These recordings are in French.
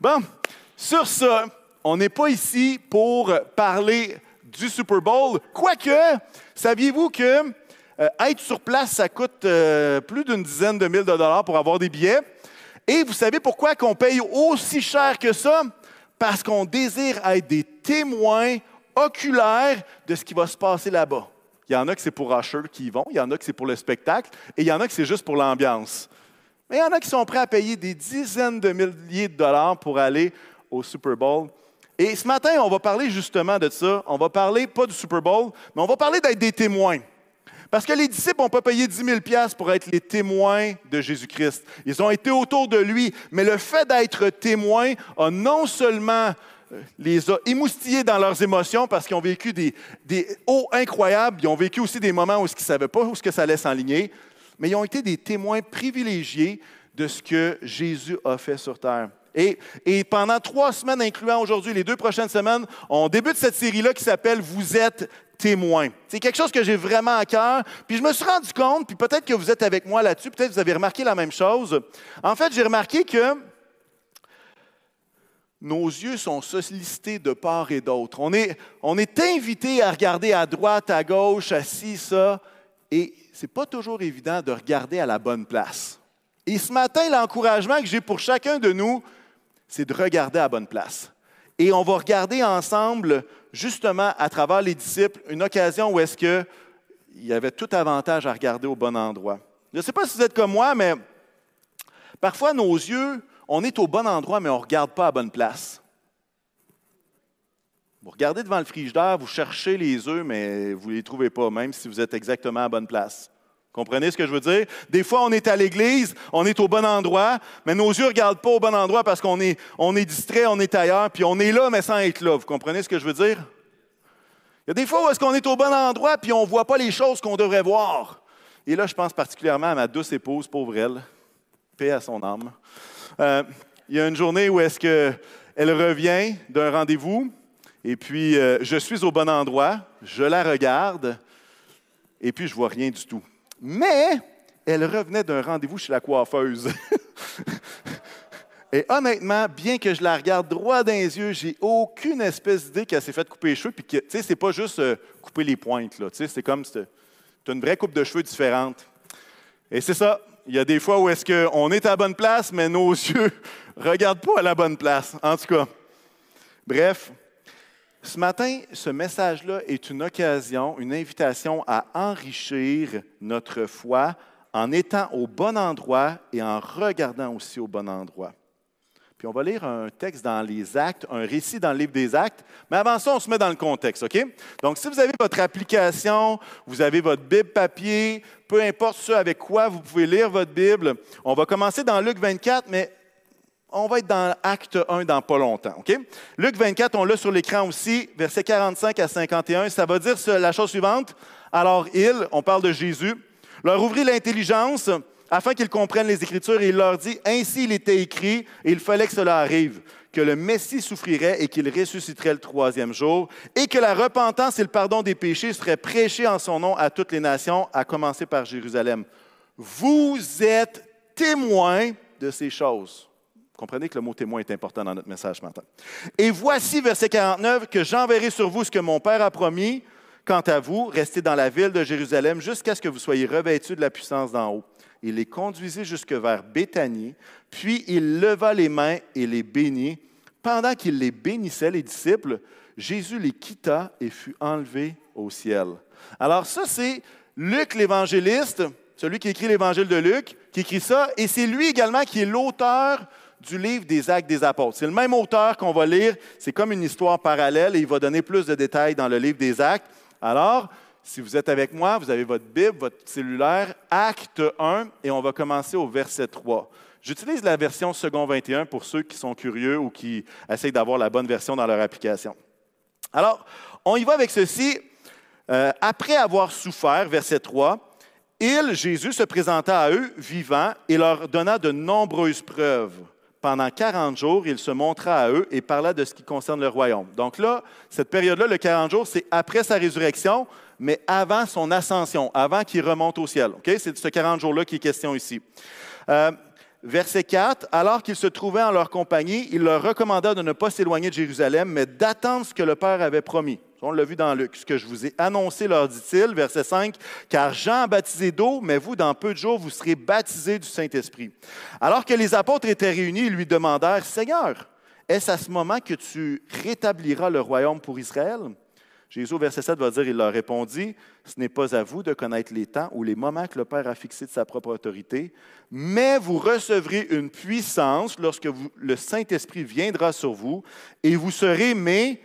Bon, sur ça, on n'est pas ici pour parler du Super Bowl. Quoique, saviez-vous que euh, être sur place, ça coûte euh, plus d'une dizaine de mille de dollars pour avoir des billets? Et vous savez pourquoi qu'on paye aussi cher que ça? Parce qu'on désire être des témoins oculaires de ce qui va se passer là-bas. Il y en a que c'est pour Usher qui y vont, il y en a que c'est pour le spectacle, et il y en a que c'est juste pour l'ambiance. Mais il y en a qui sont prêts à payer des dizaines de milliers de dollars pour aller au Super Bowl. Et ce matin, on va parler justement de ça. On va parler pas du Super Bowl, mais on va parler d'être des témoins. Parce que les disciples n'ont pas payé 10 000 pour être les témoins de Jésus-Christ. Ils ont été autour de lui, mais le fait d'être témoins a non seulement euh, les a émoustillés dans leurs émotions parce qu'ils ont vécu des, hauts incroyables, ils ont vécu aussi des moments où ils ne savaient pas où ça allait s'enligner, mais ils ont été des témoins privilégiés de ce que Jésus a fait sur terre. Et, pendant trois semaines, incluant aujourd'hui les deux prochaines semaines, on débute cette série-là qui s'appelle Vous êtes témoin. C'est quelque chose que j'ai vraiment à cœur. Puis je me suis rendu compte, puis peut-être que vous êtes avec moi là-dessus, peut-être que vous avez remarqué la même chose. En fait, j'ai remarqué que nos yeux sont sollicités de part et d'autre. On est, on est invité à regarder à droite, à gauche, à ci, ça, et ce n'est pas toujours évident de regarder à la bonne place. Et ce matin, l'encouragement que j'ai pour chacun de nous, c'est de regarder à la bonne place. Et on va regarder ensemble, justement, à travers les disciples, une occasion où est-ce qu'il y avait tout avantage à regarder au bon endroit. Je ne sais pas si vous êtes comme moi, mais parfois nos yeux, on est au bon endroit, mais on ne regarde pas à bonne place. Vous regardez devant le frigidaire, vous cherchez les œufs, mais vous ne les trouvez pas, même si vous êtes exactement à bonne place. Comprenez ce que je veux dire? Des fois, on est à l'église, on est au bon endroit, mais nos yeux ne regardent pas au bon endroit parce qu'on est, on est distrait, on est ailleurs, puis on est là, mais sans être là. Vous comprenez ce que je veux dire? Il y a des fois où est-ce qu'on est au bon endroit, puis on ne voit pas les choses qu'on devrait voir. Et là, je pense particulièrement à ma douce épouse, pauvre elle, paix à son âme. Euh, il y a une journée où est-ce qu'elle revient d'un rendez-vous, et puis euh, je suis au bon endroit, je la regarde, et puis je vois rien du tout. Mais elle revenait d'un rendez-vous chez la coiffeuse. Et honnêtement, bien que je la regarde droit dans les yeux, j'ai aucune espèce d'idée qu'elle s'est fait couper les cheveux. Puis tu sais, c'est pas juste euh, couper les pointes, là. Tu c'est comme, tu as une vraie coupe de cheveux différente. Et c'est ça. Il y a des fois où est-ce qu'on est à la bonne place, mais nos yeux regardent pas à la bonne place. En tout cas. Bref, ce matin, ce message-là est une occasion, une invitation à enrichir notre foi en étant au bon endroit et en regardant aussi au bon endroit. Puis on va lire un texte dans les actes, un récit dans le livre des actes, mais avant ça, on se met dans le contexte, OK? Donc, si vous avez votre application, vous avez votre Bible papier, peu importe ce avec quoi vous pouvez lire votre Bible, on va commencer dans Luc 24, mais on va être dans Acte 1 dans pas longtemps. OK? Luc 24, on l'a sur l'écran aussi, versets 45 à 51. Ça va dire la chose suivante. Alors, il, on parle de Jésus, leur ouvrit l'intelligence afin qu'ils comprennent les Écritures et il leur dit Ainsi il était écrit, et il fallait que cela arrive, que le Messie souffrirait et qu'il ressusciterait le troisième jour, et que la repentance et le pardon des péchés seraient prêchés en son nom à toutes les nations, à commencer par Jérusalem. Vous êtes témoins de ces choses. Comprenez que le mot témoin est important dans notre message ce matin. Et voici, verset 49, que j'enverrai sur vous ce que mon Père a promis. Quant à vous, restez dans la ville de Jérusalem jusqu'à ce que vous soyez revêtus de la puissance d'en haut. Il les conduisit jusque vers Béthanie, puis il leva les mains et les bénit. Pendant qu'il les bénissait, les disciples, Jésus les quitta et fut enlevé au ciel. Alors ça, c'est Luc l'évangéliste, celui qui écrit l'évangile de Luc, qui écrit ça, et c'est lui également qui est l'auteur du livre des Actes des Apôtres. C'est le même auteur qu'on va lire, c'est comme une histoire parallèle et il va donner plus de détails dans le livre des Actes. Alors, si vous êtes avec moi, vous avez votre Bible, votre cellulaire, Acte 1, et on va commencer au verset 3. J'utilise la version second 21 pour ceux qui sont curieux ou qui essayent d'avoir la bonne version dans leur application. Alors, on y va avec ceci. Euh, après avoir souffert, verset 3, il, Jésus, se présenta à eux vivant et leur donna de nombreuses preuves pendant 40 jours, il se montra à eux et parla de ce qui concerne le royaume. Donc là, cette période-là, le 40 jours, c'est après sa résurrection, mais avant son ascension, avant qu'il remonte au ciel. C'est de ce 40 jours-là qui est question ici. Euh, verset 4, alors qu'ils se trouvaient en leur compagnie, il leur recommanda de ne pas s'éloigner de Jérusalem, mais d'attendre ce que le Père avait promis. On l'a vu dans Luc. Ce que je vous ai annoncé, leur dit-il, verset 5, car Jean baptisé d'eau, mais vous, dans peu de jours, vous serez baptisés du Saint-Esprit. Alors que les apôtres étaient réunis, ils lui demandèrent, Seigneur, est-ce à ce moment que tu rétabliras le royaume pour Israël? Jésus, verset 7, va dire, il leur répondit, ce n'est pas à vous de connaître les temps ou les moments que le Père a fixés de sa propre autorité, mais vous recevrez une puissance lorsque le Saint-Esprit viendra sur vous et vous serez mes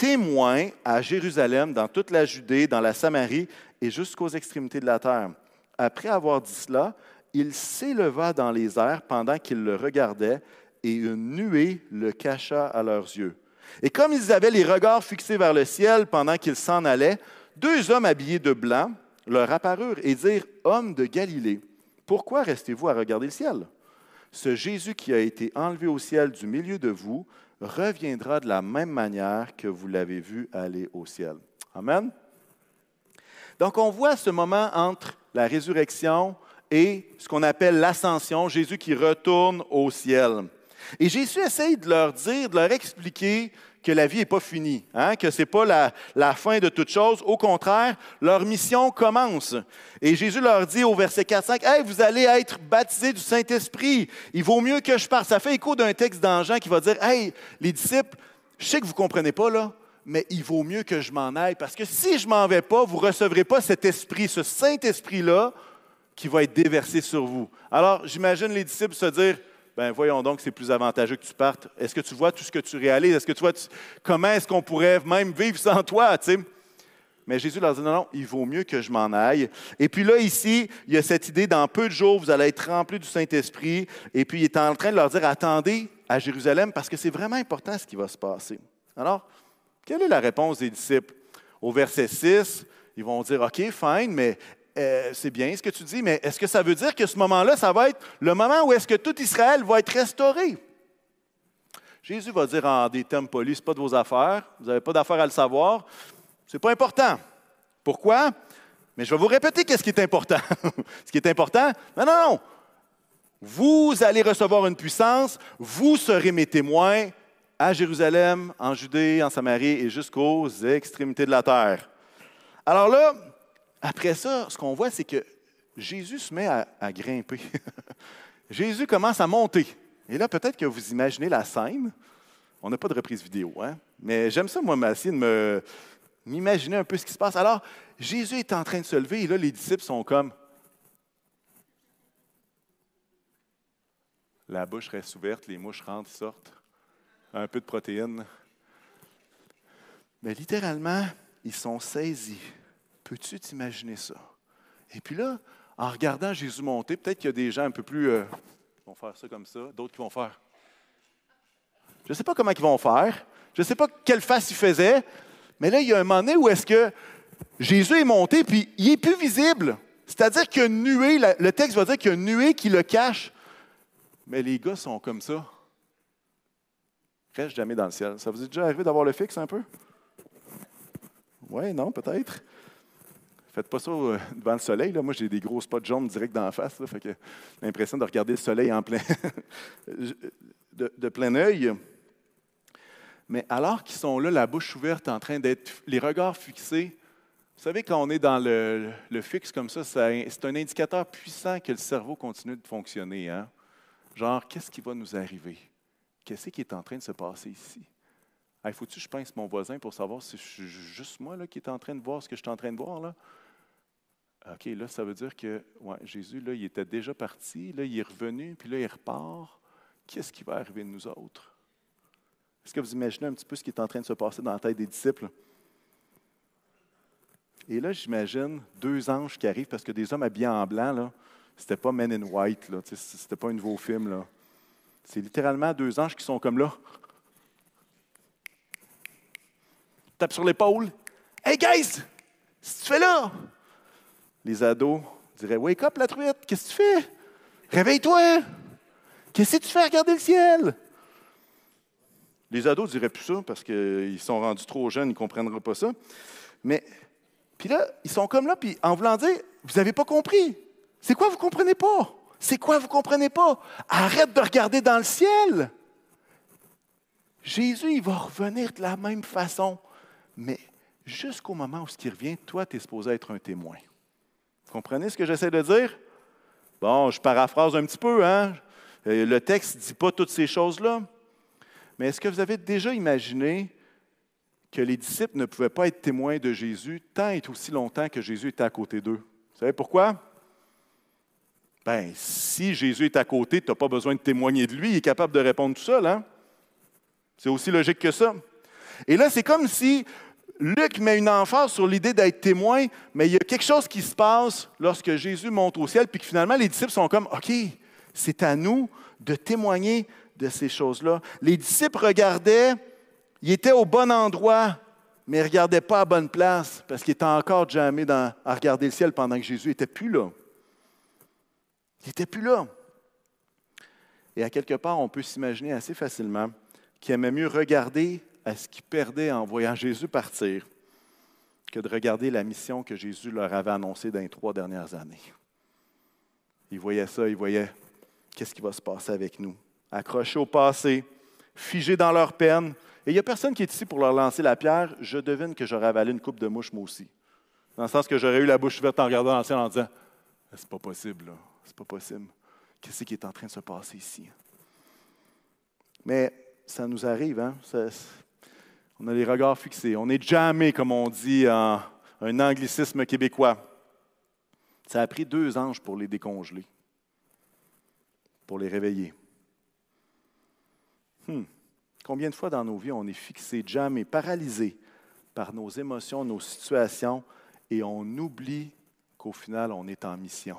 témoins à Jérusalem, dans toute la Judée, dans la Samarie et jusqu'aux extrémités de la terre. Après avoir dit cela, il s'éleva dans les airs pendant qu'ils le regardaient et une nuée le cacha à leurs yeux. Et comme ils avaient les regards fixés vers le ciel pendant qu'ils s'en allaient, deux hommes habillés de blanc leur apparurent et dirent Hommes de Galilée, pourquoi restez-vous à regarder le ciel? Ce Jésus qui a été enlevé au ciel du milieu de vous reviendra de la même manière que vous l'avez vu aller au ciel. Amen. Donc on voit ce moment entre la résurrection et ce qu'on appelle l'ascension, Jésus qui retourne au ciel. Et Jésus essaye de leur dire, de leur expliquer que la vie n'est pas finie, hein, que ce n'est pas la, la, fin de toute chose. Au contraire, leur mission commence. Et Jésus leur dit au verset 4-5, hey, vous allez être baptisés du Saint-Esprit. Il vaut mieux que je parte. Ça fait écho d'un texte dans qui va dire, hey, les disciples, je sais que vous ne comprenez pas, là, mais il vaut mieux que je m'en aille parce que si je m'en vais pas, vous ne recevrez pas cet esprit, ce Saint-Esprit-là qui va être déversé sur vous. Alors, j'imagine les disciples se dire, ben voyons donc, c'est plus avantageux que tu partes. Est-ce que tu vois tout ce que tu réalises? Est-ce que tu vois comment est-ce qu'on pourrait même vivre sans toi? Mais Jésus leur dit non, non, il vaut mieux que je m'en aille. Et puis là, ici, il y a cette idée, dans peu de jours, vous allez être remplis du Saint-Esprit. Et puis il est en train de leur dire, attendez à Jérusalem parce que c'est vraiment important ce qui va se passer. Alors, quelle est la réponse des disciples? Au verset 6, ils vont dire, OK, fine, mais euh, c'est bien ce que tu dis, mais est-ce que ça veut dire que ce moment-là, ça va être le moment où est-ce que tout Israël va être restauré? Jésus va dire en des termes polis, ce pas de vos affaires, vous n'avez pas d'affaires à le savoir, ce n'est pas important. Pourquoi? Mais je vais vous répéter qu'est-ce qui est important. ce qui est important, non, non, non. Vous allez recevoir une puissance, vous serez mes témoins à Jérusalem, en Judée, en Samarie et jusqu'aux extrémités de la terre. Alors là, après ça, ce qu'on voit, c'est que Jésus se met à, grimper. Jésus commence à monter. Et là, peut-être que vous imaginez la scène. On n'a pas de reprise vidéo, hein? mais j'aime ça, moi, essayer de m'imaginer un peu ce qui se passe. Alors, Jésus est en train de se lever et là, les disciples sont comme. La bouche reste ouverte, les mouches rentrent, sortent. Un peu de protéines. Mais littéralement, ils sont saisis Peux-tu t'imaginer ça? Et puis là, en regardant Jésus monter, peut-être qu'il y a des gens un peu plus euh, qui vont faire ça comme ça, d'autres qui vont faire. Je ne sais pas comment ils vont faire. Je ne sais pas quelle face il faisait. Mais là, il y a un moment donné où est-ce que Jésus est monté, puis il est plus visible. C'est-à-dire qu'il y a une nuée, le texte va dire qu'il y a une nuée qui le cache. Mais les gars sont comme ça. Reste jamais dans le ciel. Ça vous est déjà arrivé d'avoir le fixe un peu? Oui, non, peut-être. Faites pas ça euh, devant le soleil. Là. Moi, j'ai des gros spots jaunes direct dans la face. Là, fait que l'impression de regarder le soleil en plein de, plein œil. Mais alors qu'ils sont là, la bouche ouverte, en train d'être, les regards fixés, vous savez, quand on est dans le, fixe comme ça, c'est un indicateur puissant que le cerveau continue de fonctionner. Hein? Genre, qu'est-ce qui va nous arriver? Qu'est-ce qui est en train de se passer ici? Faut-tu que je pense mon voisin pour savoir si c'est juste moi là, qui est en train de voir ce que je suis en train de voir? Là? OK, là, ça veut dire que Jésus, là, il était déjà parti, là, il est revenu, puis là, il repart. Qu'est-ce qui va arriver de nous autres? Est-ce que vous imaginez un petit peu ce qui est en train de se passer dans la tête des disciples? Et là, j'imagine deux anges qui arrivent, parce que des hommes habillés en blanc, là, c'était pas Men in White, là, c'était pas un nouveau film. Là. C'est littéralement deux anges qui sont comme là. Tape sur l'épaule. Hey guys, que tu fais là? Les ados diraient Wake up, la truite, qu'est-ce que tu fais? Réveille-toi Qu'est-ce que tu fais à regarder le ciel? Les ados diraient plus ça parce qu'ils sont rendus trop jeunes, ils ne comprendront pas ça. Mais, puis là, ils sont comme là, puis en voulant dire Vous n'avez pas compris. C'est quoi, vous ne comprenez pas? C'est quoi, vous ne comprenez pas? Arrête de regarder dans le ciel. Jésus, il va revenir de la même façon. Mais jusqu'au moment où ce qui revient, toi, tu es supposé être un témoin. Vous comprenez ce que j'essaie de dire? Bon, je paraphrase un petit peu, hein? Euh, le texte ne dit pas toutes ces choses-là. Mais est-ce que vous avez déjà imaginé que les disciples ne pouvaient pas être témoins de Jésus tant et aussi longtemps que Jésus était à côté d'eux? Vous savez pourquoi? Bien, si Jésus est à côté, tu n'as pas besoin de témoigner de lui, il est capable de répondre tout seul. Hein? C'est aussi logique que ça. Et là, c'est comme si Luc met une emphase sur l'idée d'être témoin, mais il y a quelque chose qui se passe lorsque Jésus monte au ciel, puis que finalement les disciples sont comme, OK, c'est à nous de témoigner de ces choses-là. Les disciples regardaient, ils étaient au bon endroit, mais ils ne regardaient pas à bonne place, parce qu'ils étaient encore jamais à regarder le ciel pendant que Jésus n'était plus là. Il n'était plus là. Et à quelque part, on peut s'imaginer assez facilement qu'il aimait mieux regarder à ce qu'ils perdaient en voyant Jésus partir que de regarder la mission que Jésus leur avait annoncée dans les trois dernières années. Ils voyaient ça, ils voyaient qu'est-ce qui va se passer avec nous. Accrochés au passé, figés dans leur peine. Et il n'y a personne qui est ici pour leur lancer la pierre. Je devine que j'aurais avalé une coupe de mouche, moi aussi. Dans le sens que j'aurais eu la bouche ouverte en regardant l'ancien en disant C'est pas possible, là. C'est pas possible. Qu'est-ce qui est en train de se passer ici? Mais ça nous arrive, hein? On a les regards fixés. On n'est jamais, comme on dit en un anglicisme québécois. Ça a pris deux anges pour les décongeler, pour les réveiller. Hmm. Combien de fois dans nos vies on est fixé, jamais paralysé par nos émotions, nos situations, et on oublie qu'au final, on est en mission,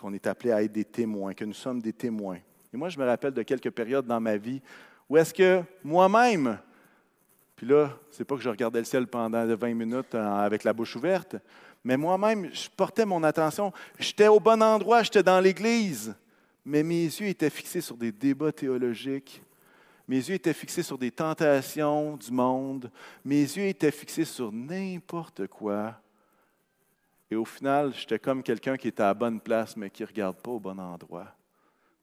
qu'on est appelé à être des témoins, que nous sommes des témoins. Et moi, je me rappelle de quelques périodes dans ma vie où est-ce que moi-même, puis là, c'est pas que je regardais le ciel pendant 20 minutes avec la bouche ouverte, mais moi-même, je portais mon attention. J'étais au bon endroit, j'étais dans l'Église, mais mes yeux étaient fixés sur des débats théologiques. Mes yeux étaient fixés sur des tentations du monde. Mes yeux étaient fixés sur n'importe quoi. Et au final, j'étais comme quelqu'un qui était à la bonne place, mais qui ne regarde pas au bon endroit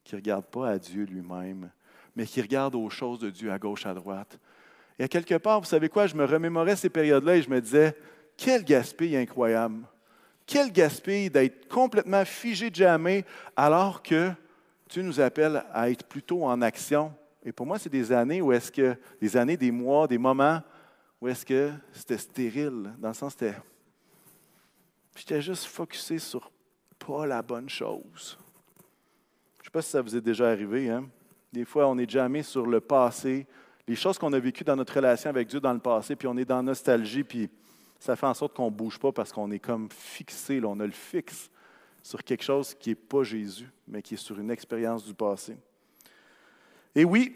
qui ne regarde pas à Dieu lui-même, mais qui regarde aux choses de Dieu à gauche, à droite. Et à quelque part, vous savez quoi, je me remémorais ces périodes-là et je me disais, quel gaspille incroyable. Quel gaspille d'être complètement figé de jamais alors que Dieu nous appelle à être plutôt en action. Et pour moi, c'est des années où est-ce que, des années, des mois, des moments où est-ce que c'était stérile, dans le sens c'était, j'étais juste focusé sur pas la bonne chose sais pas si ça vous est déjà arrivé. Hein? Des fois, on est jamais sur le passé, les choses qu'on a vécues dans notre relation avec Dieu dans le passé, puis on est dans nostalgie, puis ça fait en sorte qu'on ne bouge pas parce qu'on est comme fixé, on a le fixe sur quelque chose qui n'est pas Jésus, mais qui est sur une expérience du passé. Et oui,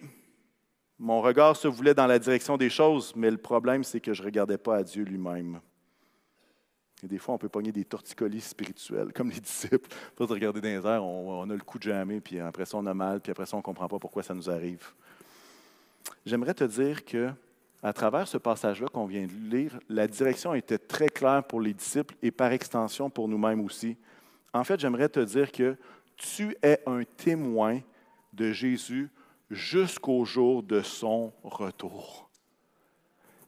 mon regard se voulait dans la direction des choses, mais le problème, c'est que je ne regardais pas à Dieu lui-même. Et des fois, on peut pogner des torticolis spirituels, comme les disciples. Pas de regarder dans les airs, on, a le coup de jamais, puis après ça, on a mal, puis après ça, on ne comprend pas pourquoi ça nous arrive. J'aimerais te dire que, à travers ce passage-là qu'on vient de lire, la direction était très claire pour les disciples et par extension pour nous-mêmes aussi. En fait, j'aimerais te dire que tu es un témoin de Jésus jusqu'au jour de son retour.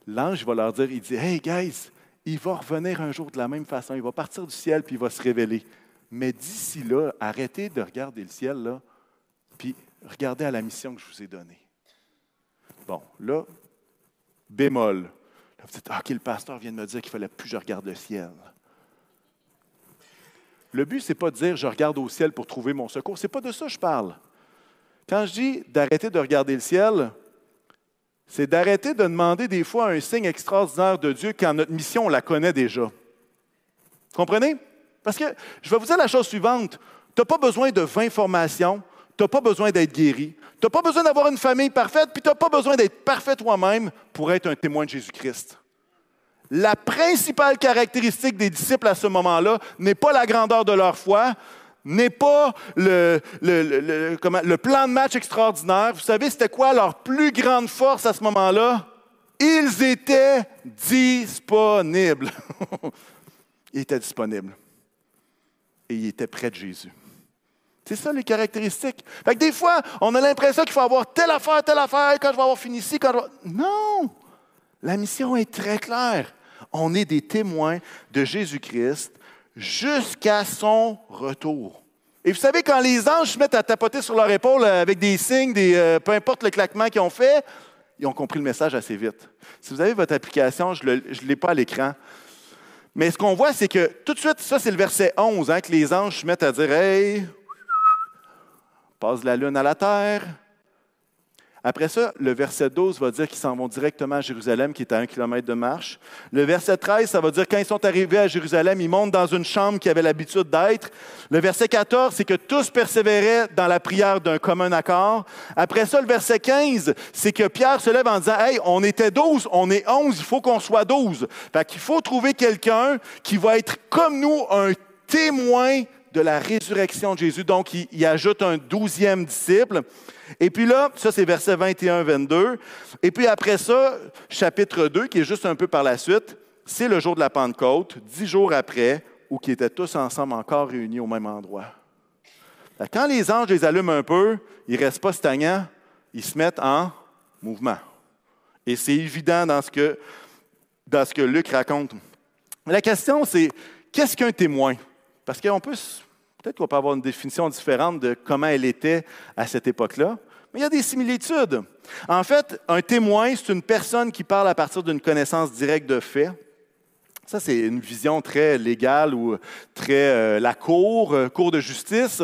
L'ange va leur dire, il dit, Hey guys, il va revenir un jour de la même façon. Il va partir du ciel puis il va se révéler. Mais d'ici là, arrêtez de regarder le ciel, là, puis regardez à la mission que je vous ai donnée. Bon, là, bémol. Là, vous dites, ah, OK, le pasteur vient de me dire qu'il fallait plus que je regarde le ciel. Le but, ce n'est pas de dire je regarde au ciel pour trouver mon secours. Ce n'est pas de ça que je parle. Quand je dis d'arrêter de regarder le ciel, c'est d'arrêter de demander des fois un signe extraordinaire de Dieu quand notre mission, on la connaît déjà. Comprenez? Parce que je vais vous dire la chose suivante. Tu n'as pas besoin de 20 formations, tu n'as pas besoin d'être guéri, tu n'as pas besoin d'avoir une famille parfaite, puis tu n'as pas besoin d'être parfait toi-même pour être un témoin de Jésus-Christ. La principale caractéristique des disciples à ce moment-là n'est pas la grandeur de leur foi, n'est pas le, le, plan de match extraordinaire. Vous savez, c'était quoi leur plus grande force à ce moment-là? Ils étaient disponibles. ils étaient disponibles. Et ils étaient près de Jésus. C'est ça les caractéristiques. Fait que des fois, on a l'impression qu'il faut avoir telle affaire, telle affaire, quand je vais avoir fini ici, quand je vais... Non! La mission est très claire. On est des témoins de Jésus-Christ jusqu'à son retour. Et vous savez, quand les anges se mettent à tapoter sur leur épaule avec des signes, des, euh, peu importe le claquement qu'ils ont fait, ils ont compris le message assez vite. Si vous avez votre application, je ne l'ai pas à l'écran. Mais ce qu'on voit, c'est que tout de suite, ça c'est le verset 11, hein, que les anges se mettent à dire Hey, passe la lune à la terre, après ça, le verset 12 va dire qu'ils s'en vont directement à Jérusalem, qui est à un kilomètre de marche. Le verset 13, ça va dire quand ils sont arrivés à Jérusalem, ils montent dans une chambre qui avait l'habitude d'être. Le verset 14, c'est que tous persévéraient dans la prière d'un commun accord. Après ça, le verset 15, c'est que Pierre se lève en disant, Hey, on était 12, on est 11, il faut qu'on soit 12. Fait qu'il faut trouver quelqu'un qui va être comme nous, un témoin de la résurrection de Jésus. Donc, il, ajoute un douzième disciple. Et puis là, ça c'est verset 21-22. Et puis après ça, chapitre 2, qui est juste un peu par la suite, c'est le jour de la Pentecôte, dix jours après, où ils étaient tous ensemble encore réunis au même endroit. Quand les anges les allument un peu, ils ne restent pas stagnants, ils se mettent en mouvement. Et c'est évident dans ce, que, dans ce que Luc raconte. La question, c'est qu'est-ce qu'un témoin? Parce qu'on peut Peut-être qu'on peut avoir une définition différente de comment elle était à cette époque-là, mais il y a des similitudes. En fait, un témoin, c'est une personne qui parle à partir d'une connaissance directe de faits. Ça, c'est une vision très légale ou très euh, la cour, euh, cour de justice.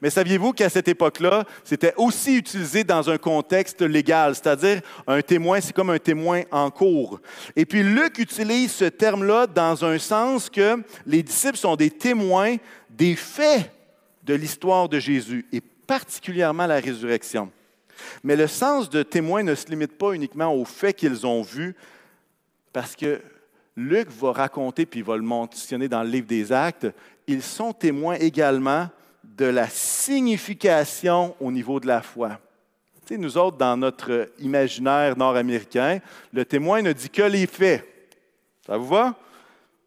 Mais saviez-vous qu'à cette époque-là, c'était aussi utilisé dans un contexte légal, c'est-à-dire un témoin, c'est comme un témoin en cours. Et puis Luc utilise ce terme-là dans un sens que les disciples sont des témoins des faits de l'histoire de Jésus et particulièrement la résurrection. Mais le sens de témoin ne se limite pas uniquement aux faits qu'ils ont vus, parce que Luc va raconter, puis il va le mentionner dans le livre des Actes, ils sont témoins également de la signification au niveau de la foi. Tu sais, nous autres, dans notre imaginaire nord-américain, le témoin ne dit que les faits. Ça vous va?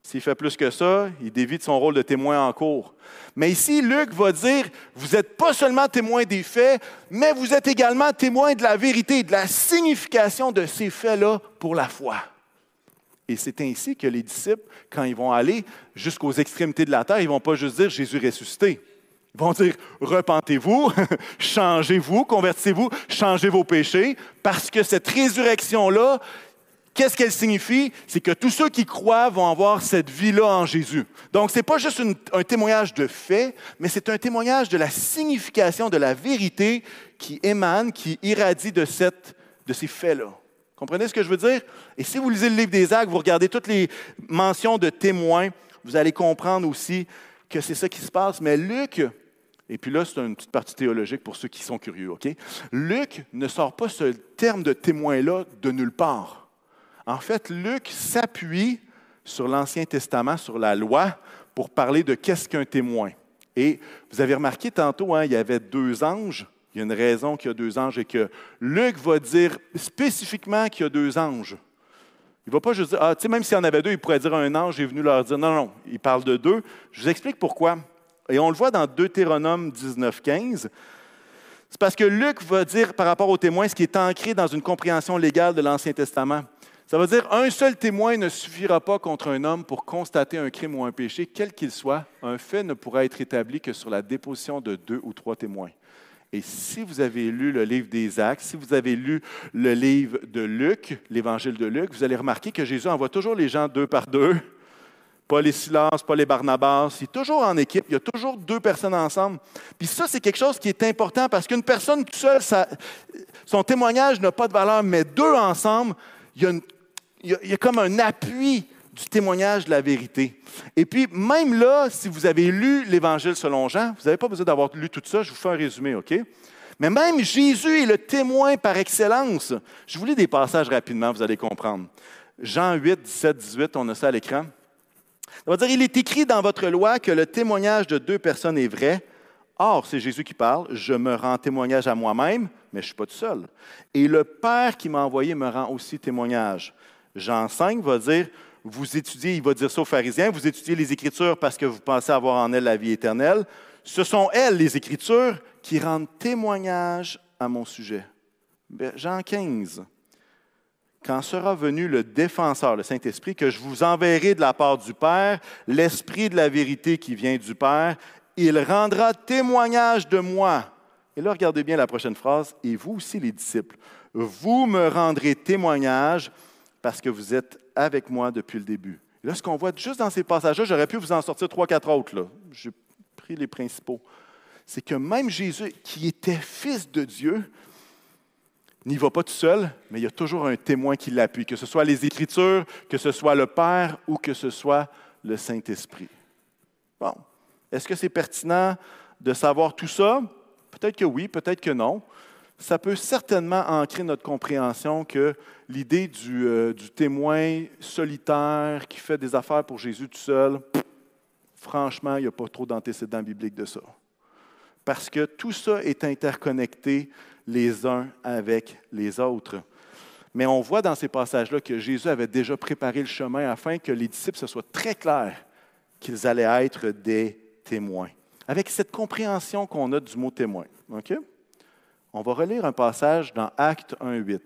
S'il fait plus que ça, il dévie de son rôle de témoin en cours. Mais ici, Luc va dire, vous n'êtes pas seulement témoin des faits, mais vous êtes également témoin de la vérité, de la signification de ces faits-là pour la foi. Et c'est ainsi que les disciples, quand ils vont aller jusqu'aux extrémités de la terre, ils ne vont pas juste dire Jésus ressuscité. Ils vont dire repentez-vous, changez-vous, convertissez-vous, changez vos péchés, parce que cette résurrection-là, Qu'est-ce qu'elle signifie? C'est que tous ceux qui croient vont avoir cette vie-là en Jésus. Donc, ce n'est pas juste un témoignage de fait, mais c'est un témoignage de la signification, de la vérité qui émane, qui irradie de, cette, de ces faits-là. Comprenez ce que je veux dire? Et si vous lisez le livre des actes, vous regardez toutes les mentions de témoins, vous allez comprendre aussi que c'est ça qui se passe. Mais Luc, et puis là, c'est une petite partie théologique pour ceux qui sont curieux, OK? Luc ne sort pas ce terme de témoin-là de nulle part. En fait, Luc s'appuie sur l'Ancien Testament, sur la loi, pour parler de qu'est-ce qu'un témoin. Et vous avez remarqué tantôt, hein, il y avait deux anges. Il y a une raison qu'il y a deux anges et que Luc va dire spécifiquement qu'il y a deux anges. Il ne va pas juste dire, ah, tu sais, même s'il y en avait deux, il pourrait dire un ange est venu leur dire, non, non, il parle de deux. Je vous explique pourquoi. Et on le voit dans Deutéronome 19, 15. C'est parce que Luc va dire par rapport aux témoins ce qui est ancré dans une compréhension légale de l'Ancien Testament. Ça veut dire un seul témoin ne suffira pas contre un homme pour constater un crime ou un péché, quel qu'il soit. Un fait ne pourra être établi que sur la déposition de deux ou trois témoins. Et si vous avez lu le livre des Actes, si vous avez lu le livre de Luc, l'évangile de Luc, vous allez remarquer que Jésus envoie toujours les gens deux par deux. Pas les Silas, pas les Barnabas. Il est toujours en équipe. Il y a toujours deux personnes ensemble. Puis ça, c'est quelque chose qui est important parce qu'une personne seule, son témoignage n'a pas de valeur, mais deux ensemble, il y, a, comme un appui du témoignage de la vérité. Et puis, même là, si vous avez lu l'Évangile selon Jean, vous n'avez pas besoin d'avoir lu tout ça, je vous fais un résumé, OK? Mais même Jésus est le témoin par excellence. Je vous lis des passages rapidement, vous allez comprendre. Jean 8, 17, 18, on a ça à l'écran. Ça va dire, il est écrit dans votre loi que le témoignage de deux personnes est vrai. Or, c'est Jésus qui parle, je me rends témoignage à moi-même, mais je ne suis pas tout seul. Et le Père qui m'a envoyé me rend aussi témoignage. Jean 5 va dire, vous étudiez, il va dire ça aux pharisiens, vous étudiez les Écritures parce que vous pensez avoir en elles la vie éternelle. Ce sont elles, les Écritures, qui rendent témoignage à mon sujet. Jean 15. Quand sera venu le défenseur, le Saint-Esprit, que je vous enverrai de la part du Père, l'Esprit de la vérité qui vient du Père, il rendra témoignage de moi. Et là, regardez bien la prochaine phrase. Et vous aussi, les disciples, vous me rendrez témoignage parce que vous êtes avec moi depuis le début. Et là, ce qu'on voit juste dans ces passages-là, j'aurais pu vous en sortir trois, quatre autres. J'ai pris les principaux. C'est que même Jésus, qui était fils de Dieu, n'y va pas tout seul, mais il y a toujours un témoin qui l'appuie, que ce soit les Écritures, que ce soit le Père ou que ce soit le Saint-Esprit. Bon, est-ce que c'est pertinent de savoir tout ça? Peut-être que oui, peut-être que non. Ça peut certainement ancrer notre compréhension que l'idée du, euh, du, témoin solitaire qui fait des affaires pour Jésus tout seul, franchement, il n'y a pas trop d'antécédents bibliques de ça. Parce que tout ça est interconnecté les uns avec les autres. Mais on voit dans ces passages-là que Jésus avait déjà préparé le chemin afin que les disciples se soient très clairs qu'ils allaient être des témoins. Avec cette compréhension qu'on a du mot témoin. On va relire un passage dans Acte 1.8.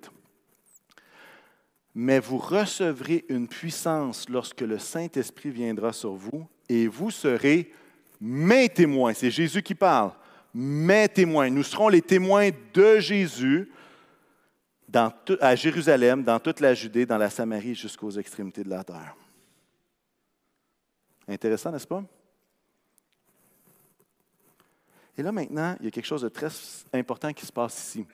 Mais vous recevrez une puissance lorsque le Saint-Esprit viendra sur vous et vous serez mes témoins. C'est Jésus qui parle mes témoins. Nous serons les témoins de Jésus à Jérusalem, dans toute la Judée, dans la Samarie, jusqu'aux extrémités de la terre. Intéressant, n'est-ce pas? Et là, maintenant, il y a quelque chose de très important qui se passe ici.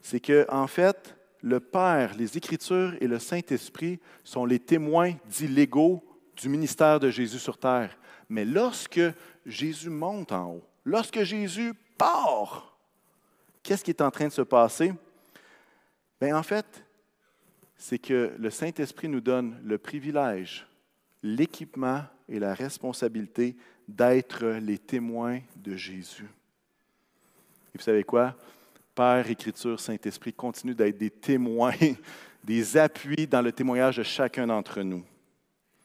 C'est que, en fait, le Père, les Écritures et le Saint-Esprit sont les témoins dits légaux du ministère de Jésus sur terre. Mais lorsque Jésus monte en haut, lorsque Jésus part, qu'est-ce qui est en train de se passer? Bien, en fait, c'est que le Saint-Esprit nous donne le privilège, l'équipement et la responsabilité d'être les témoins de Jésus. Et vous savez quoi? Père, Écriture, Saint-Esprit continuent d'être des témoins, des appuis dans le témoignage de chacun d'entre nous.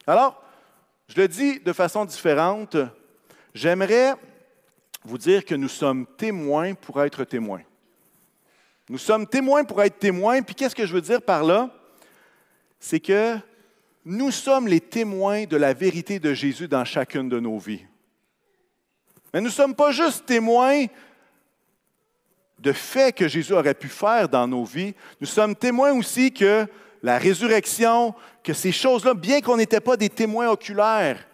Alors, je le dis de façon différente, j'aimerais vous dire que nous sommes témoins pour être témoins. Nous sommes témoins pour être témoins, puis qu'est-ce que je veux dire par là? C'est que nous sommes les témoins de la vérité de Jésus dans chacune de nos vies. Mais nous ne sommes pas juste témoins de faits que Jésus aurait pu faire dans nos vies, nous sommes témoins aussi que la résurrection, que ces choses-là, bien qu'on n'était pas des témoins oculaires,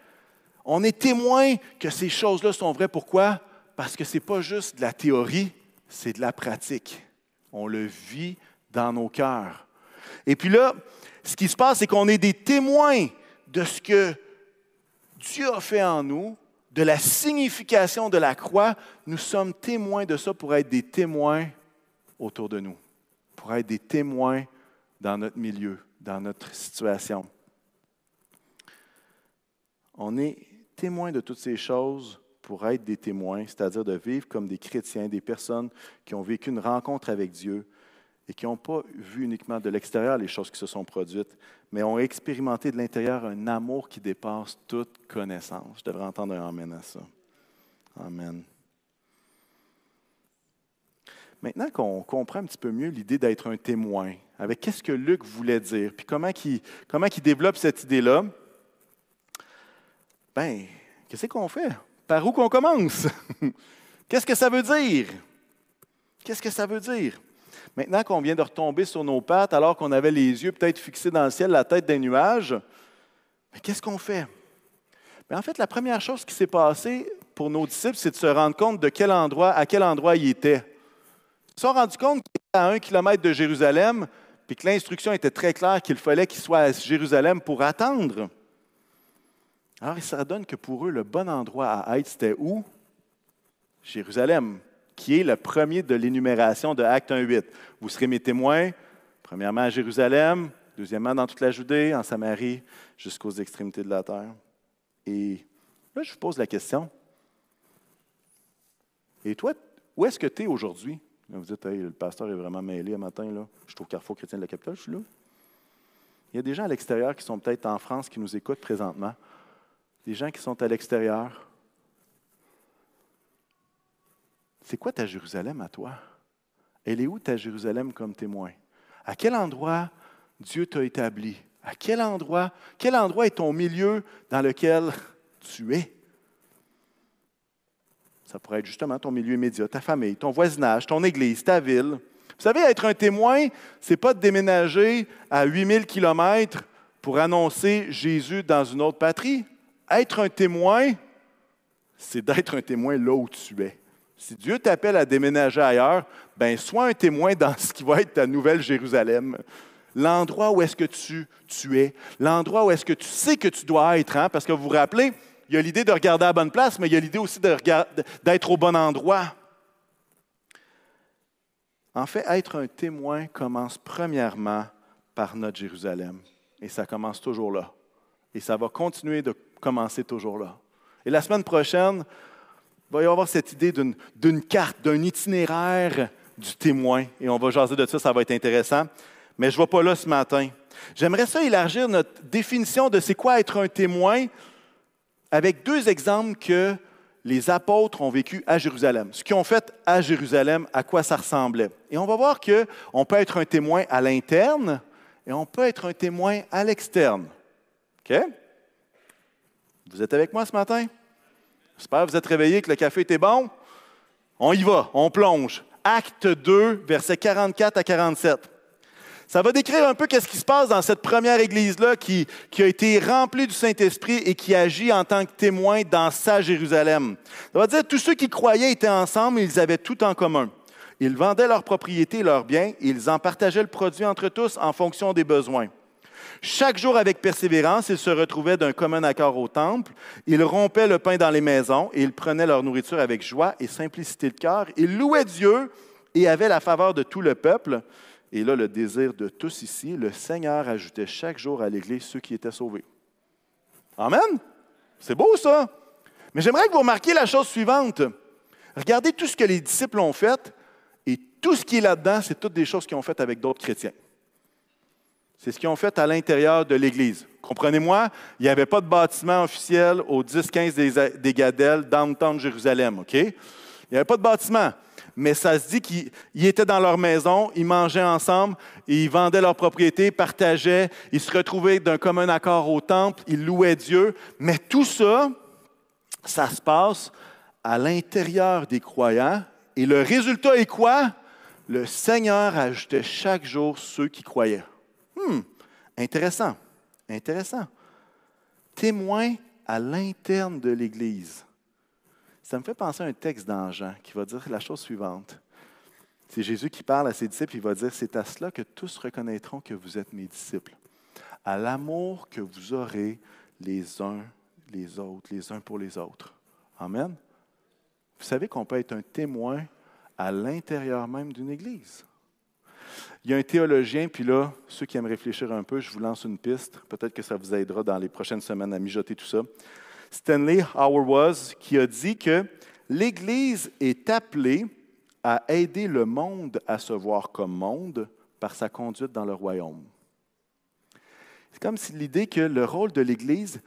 on est témoins que ces choses-là sont vraies. Pourquoi? Parce que ce n'est pas juste de la théorie, c'est de la pratique. On le vit dans nos cœurs. Et puis là, ce qui se passe, c'est qu'on est des témoins de ce que Dieu a fait en nous, de la signification de la croix. Nous sommes témoins de ça pour être des témoins autour de nous, pour être des témoins dans notre milieu, dans notre situation. On est témoins de toutes ces choses pour être des témoins, c'est-à-dire de vivre comme des chrétiens, des personnes qui ont vécu une rencontre avec Dieu et qui n'ont pas vu uniquement de l'extérieur les choses qui se sont produites, mais ont expérimenté de l'intérieur un amour qui dépasse toute connaissance. Je devrais entendre un Amen à ça. Amen. Maintenant qu'on comprend un petit peu mieux l'idée d'être un témoin, avec qu'est-ce que Luc voulait dire, puis comment il, comment développe cette idée-là, ben, qu'est-ce qu'on fait? Par où qu'on commence? Qu'est-ce que ça veut dire? Qu'est-ce que ça veut dire? Maintenant qu'on vient de retomber sur nos pattes, alors qu'on avait les yeux peut-être fixés dans le ciel, la tête des nuages, qu'est-ce qu'on fait? en fait, la première chose qui s'est passée pour nos disciples, c'est de se rendre compte de quel endroit, à quel endroit ils étaient. Ils se sont rendus compte qu'ils étaient à un kilomètre de Jérusalem, puis que l'instruction était très claire qu'il fallait qu'ils soient à Jérusalem pour attendre. Alors, ça donne que pour eux, le bon endroit à être, c'était où? Jérusalem, qui est le premier de l'énumération de Acte 1.8. Vous serez mes témoins, premièrement à Jérusalem, deuxièmement dans toute la Judée, en Samarie, jusqu'aux extrémités de la terre. Et là, je vous pose la question. Et toi, où est-ce que tu es aujourd'hui? Vous dites, le pasteur est vraiment mêlé un matin. Là. Je trouve Carrefour chrétien de la capitale, je suis là. Il y a des gens à l'extérieur qui sont peut-être en France qui nous écoutent présentement des gens qui sont à l'extérieur. C'est quoi ta Jérusalem à toi? Elle est où ta Jérusalem comme témoin? À quel endroit Dieu t'a établi? À quel endroit, quel endroit est ton milieu dans lequel tu es? Ça pourrait être justement ton milieu immédiat, ta famille, ton voisinage, ton église, ta ville. Vous savez, être un témoin, ce n'est pas de déménager à 8000 kilomètres pour annoncer Jésus dans une autre patrie. Être un témoin, c'est d'être un témoin là où tu es. Si Dieu t'appelle à déménager ailleurs, ben sois un témoin dans ce qui va être ta nouvelle Jérusalem. L'endroit où est-ce que tu, tu es, l'endroit où est-ce que tu sais que tu dois être, hein? parce que vous vous rappelez, il y a l'idée de regarder à la bonne place, mais il y a l'idée aussi d'être au bon endroit. En fait, être un témoin commence premièrement par notre Jérusalem. Et ça commence toujours là. Et ça va continuer de commencer toujours là. Et la semaine prochaine, va y avoir cette idée d'une carte, d'un itinéraire du témoin. Et on va jaser de ça, ça va être intéressant. Mais je ne vais pas là ce matin. J'aimerais ça élargir notre définition de c'est quoi être un témoin avec deux exemples que les apôtres ont vécu à Jérusalem. Ce qu'ils ont fait à Jérusalem, à quoi ça ressemblait. Et on va voir qu'on peut être un témoin à l'interne et on peut être un témoin à l'externe. OK? Vous êtes avec moi ce matin? J'espère que vous êtes réveillés, que le café était bon. On y va, on plonge. Acte 2, versets 44 à 47. Ça va décrire un peu qu'est-ce qui se passe dans cette première église-là qui, a été remplie du Saint-Esprit et qui agit en tant que témoin dans sa Jérusalem. Ça va dire tous ceux qui croyaient étaient ensemble et ils avaient tout en commun. Ils vendaient leurs propriétés leurs biens et ils en partageaient le produit entre tous en fonction des besoins. Chaque jour, avec persévérance, ils se retrouvaient d'un commun accord au temple. Ils rompaient le pain dans les maisons et ils prenaient leur nourriture avec joie et simplicité de cœur. Ils louaient Dieu et avaient la faveur de tout le peuple. Et là, le désir de tous ici, le Seigneur ajoutait chaque jour à l'Église ceux qui étaient sauvés. Amen? C'est beau ça. Mais j'aimerais que vous remarquiez la chose suivante. Regardez tout ce que les disciples ont fait et tout ce qui est là-dedans, c'est toutes des choses qu'ils ont faites avec d'autres chrétiens. C'est ce qu'ils ont fait à l'intérieur de l'Église. Comprenez-moi, il n'y avait pas de bâtiment officiel au 10-15 des, des Gadelles, downtown Jérusalem? Il n'y avait pas de bâtiment mais ça se dit qu'ils étaient dans leur maison, ils mangeaient ensemble, ils vendaient leurs propriétés, partageaient, ils se retrouvaient d'un commun accord au temple, ils louaient Dieu. Mais tout ça, ça se passe à l'intérieur des croyants. Et le résultat est quoi? Le Seigneur ajoutait chaque jour ceux qui croyaient. Hum, intéressant, intéressant. Témoin à l'interne de l'Église. Ça me fait penser à un texte dans Jean qui va dire la chose suivante. C'est Jésus qui parle à ses disciples, il va dire, c'est à cela que tous reconnaîtront que vous êtes mes disciples, à l'amour que vous aurez les uns les autres, les uns pour les autres. Amen. Vous savez qu'on peut être un témoin à l'intérieur même d'une Église. Il y a un théologien, puis là, ceux qui aiment réfléchir un peu, je vous lance une piste. Peut-être que ça vous aidera dans les prochaines semaines à mijoter tout ça. Stanley Hauerwas, qui a dit que l'Église est appelée à aider le monde à se voir comme monde par sa conduite dans le royaume. C'est comme si l'idée que le rôle de l'Église,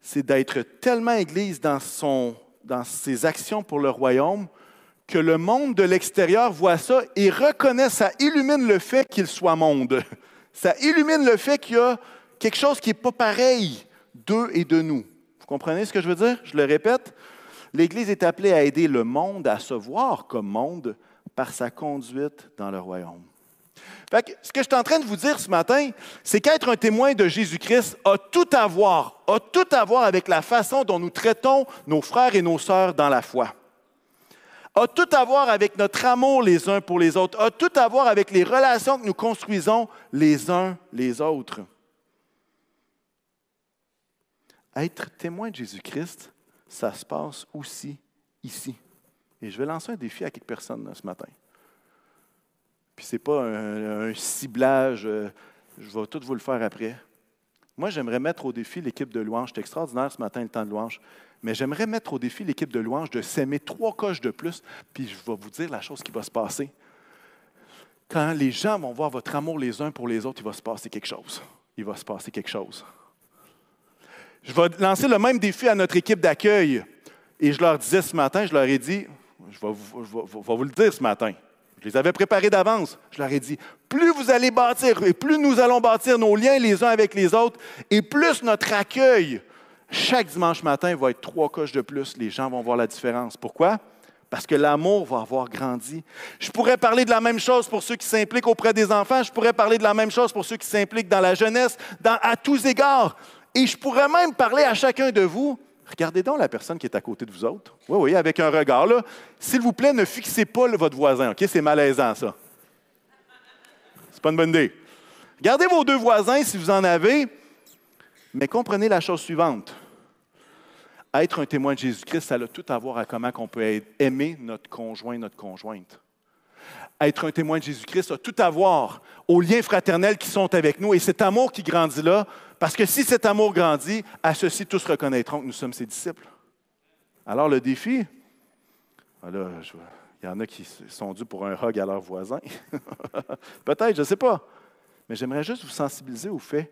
c'est d'être tellement Église dans, son, dans ses actions pour le royaume que le monde de l'extérieur voit ça et reconnaît, ça illumine le fait qu'il soit monde. Ça illumine le fait qu'il y a quelque chose qui n'est pas pareil d'eux et de nous comprenez ce que je veux dire? Je le répète. L'Église est appelée à aider le monde à se voir comme monde par sa conduite dans le royaume. ce que je suis en train de vous dire ce matin, c'est qu'être un témoin de Jésus-Christ a tout à voir, a tout à voir avec la façon dont nous traitons nos frères et nos sœurs dans la foi. A tout à voir avec notre amour les uns pour les autres, a tout à voir avec les relations que nous construisons les uns les autres. Être témoin de Jésus-Christ, ça se passe aussi ici. Et je vais lancer un défi à quelques personnes ce matin. Puis ce n'est pas un, ciblage, euh, je vais tout vous le faire après. Moi, j'aimerais mettre au défi l'équipe de louange. C'est extraordinaire ce matin, le temps de louange. Mais j'aimerais mettre au défi l'équipe de louange de s'aimer trois coches de plus. Puis je vais vous dire la chose qui va se passer. Quand les gens vont voir votre amour les uns pour les autres, il va se passer quelque chose. Il va se passer quelque chose. Je vais lancer le même défi à notre équipe d'accueil. Et je leur disais ce matin, je leur ai dit, je vais, vous, vous le dire ce matin. Je les avais préparés d'avance. Je leur ai dit, plus vous allez bâtir et plus nous allons bâtir nos liens les uns avec les autres, et plus notre accueil chaque dimanche matin va être trois coches de plus. Les gens vont voir la différence. Pourquoi? Parce que l'amour va avoir grandi. Je pourrais parler de la même chose pour ceux qui s'impliquent auprès des enfants. Je pourrais parler de la même chose pour ceux qui s'impliquent dans la jeunesse, dans- à tous égards. Et je pourrais même parler à chacun de vous. Regardez donc la personne qui est à côté de vous autres. Oui, oui, avec un regard. là. S'il vous plaît, ne fixez pas votre voisin. OK? C'est malaisant, ça. C'est pas une bonne idée. Regardez vos deux voisins si vous en avez, mais comprenez la chose suivante. Être un témoin de Jésus-Christ, ça a tout à voir à comment on peut aimer notre conjoint, notre conjointe. Être un témoin de Jésus-Christ a tout à voir aux liens fraternels qui sont avec nous et cet amour qui grandit là, parce que si cet amour grandit, à ceci tous reconnaîtront que nous sommes ses disciples. Alors le défi, ah là, il y en a qui sont dus pour un hug à leurs voisins. Peut-être, je ne sais pas. Mais j'aimerais juste vous sensibiliser au fait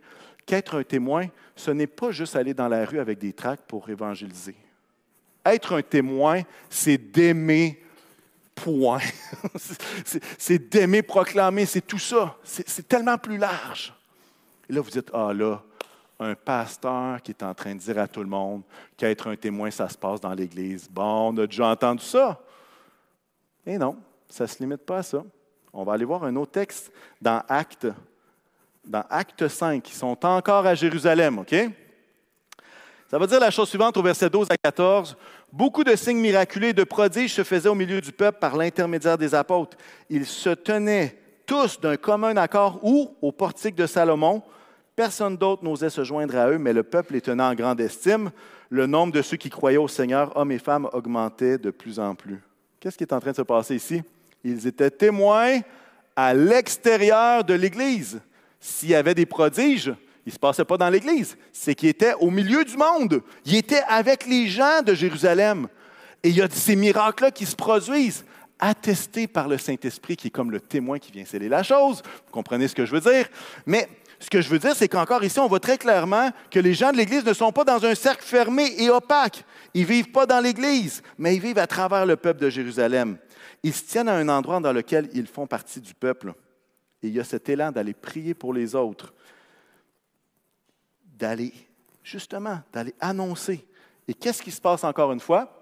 qu'être un témoin, ce n'est pas juste aller dans la rue avec des tracts pour évangéliser. Être un témoin, c'est d'aimer, point. C'est- d'aimer, proclamer, c'est tout ça. C'est c'est tellement plus large. Et là, vous dites, ah là, un pasteur qui est en train de dire à tout le monde qu'être un témoin, ça se passe dans l'Église. Bon, on a déjà entendu ça. Et non, ça ne se limite pas à ça. On va aller voir un autre texte dans Actes, dans Acte 5. Ils sont encore à Jérusalem, OK? Ça va dire la chose suivante au verset 12 à 14. Beaucoup de signes miraculeux et de prodiges se faisaient au milieu du peuple par l'intermédiaire des apôtres. Ils se tenaient tous d'un commun accord ou au portique de Salomon. Personne d'autre n'osait se joindre à eux, mais le peuple les tenait en grande estime. Le nombre de ceux qui croyaient au Seigneur, hommes et femmes, augmentait de plus en plus. Qu'est-ce qui est en train de se passer ici? Ils étaient témoins à l'extérieur de l'Église. S'il y avait des prodiges, il ne se passait pas dans l'Église. C'est qu'ils étaient au milieu du monde. Ils étaient avec les gens de Jérusalem. Et il y a ces miracles-là qui se produisent, attestés par le Saint-Esprit, qui est comme le témoin qui vient sceller la chose. Vous comprenez ce que je veux dire? Mais ce que je veux dire, c'est qu'encore ici, on voit très clairement que les gens de l'Église ne sont pas dans un cercle fermé et opaque. Ils ne vivent pas dans l'Église, mais ils vivent à travers le peuple de Jérusalem. Ils se tiennent à un endroit dans lequel ils font partie du peuple. Et il y a cet élan d'aller prier pour les autres, d'aller, justement, d'aller annoncer. Et qu'est-ce qui se passe encore une fois?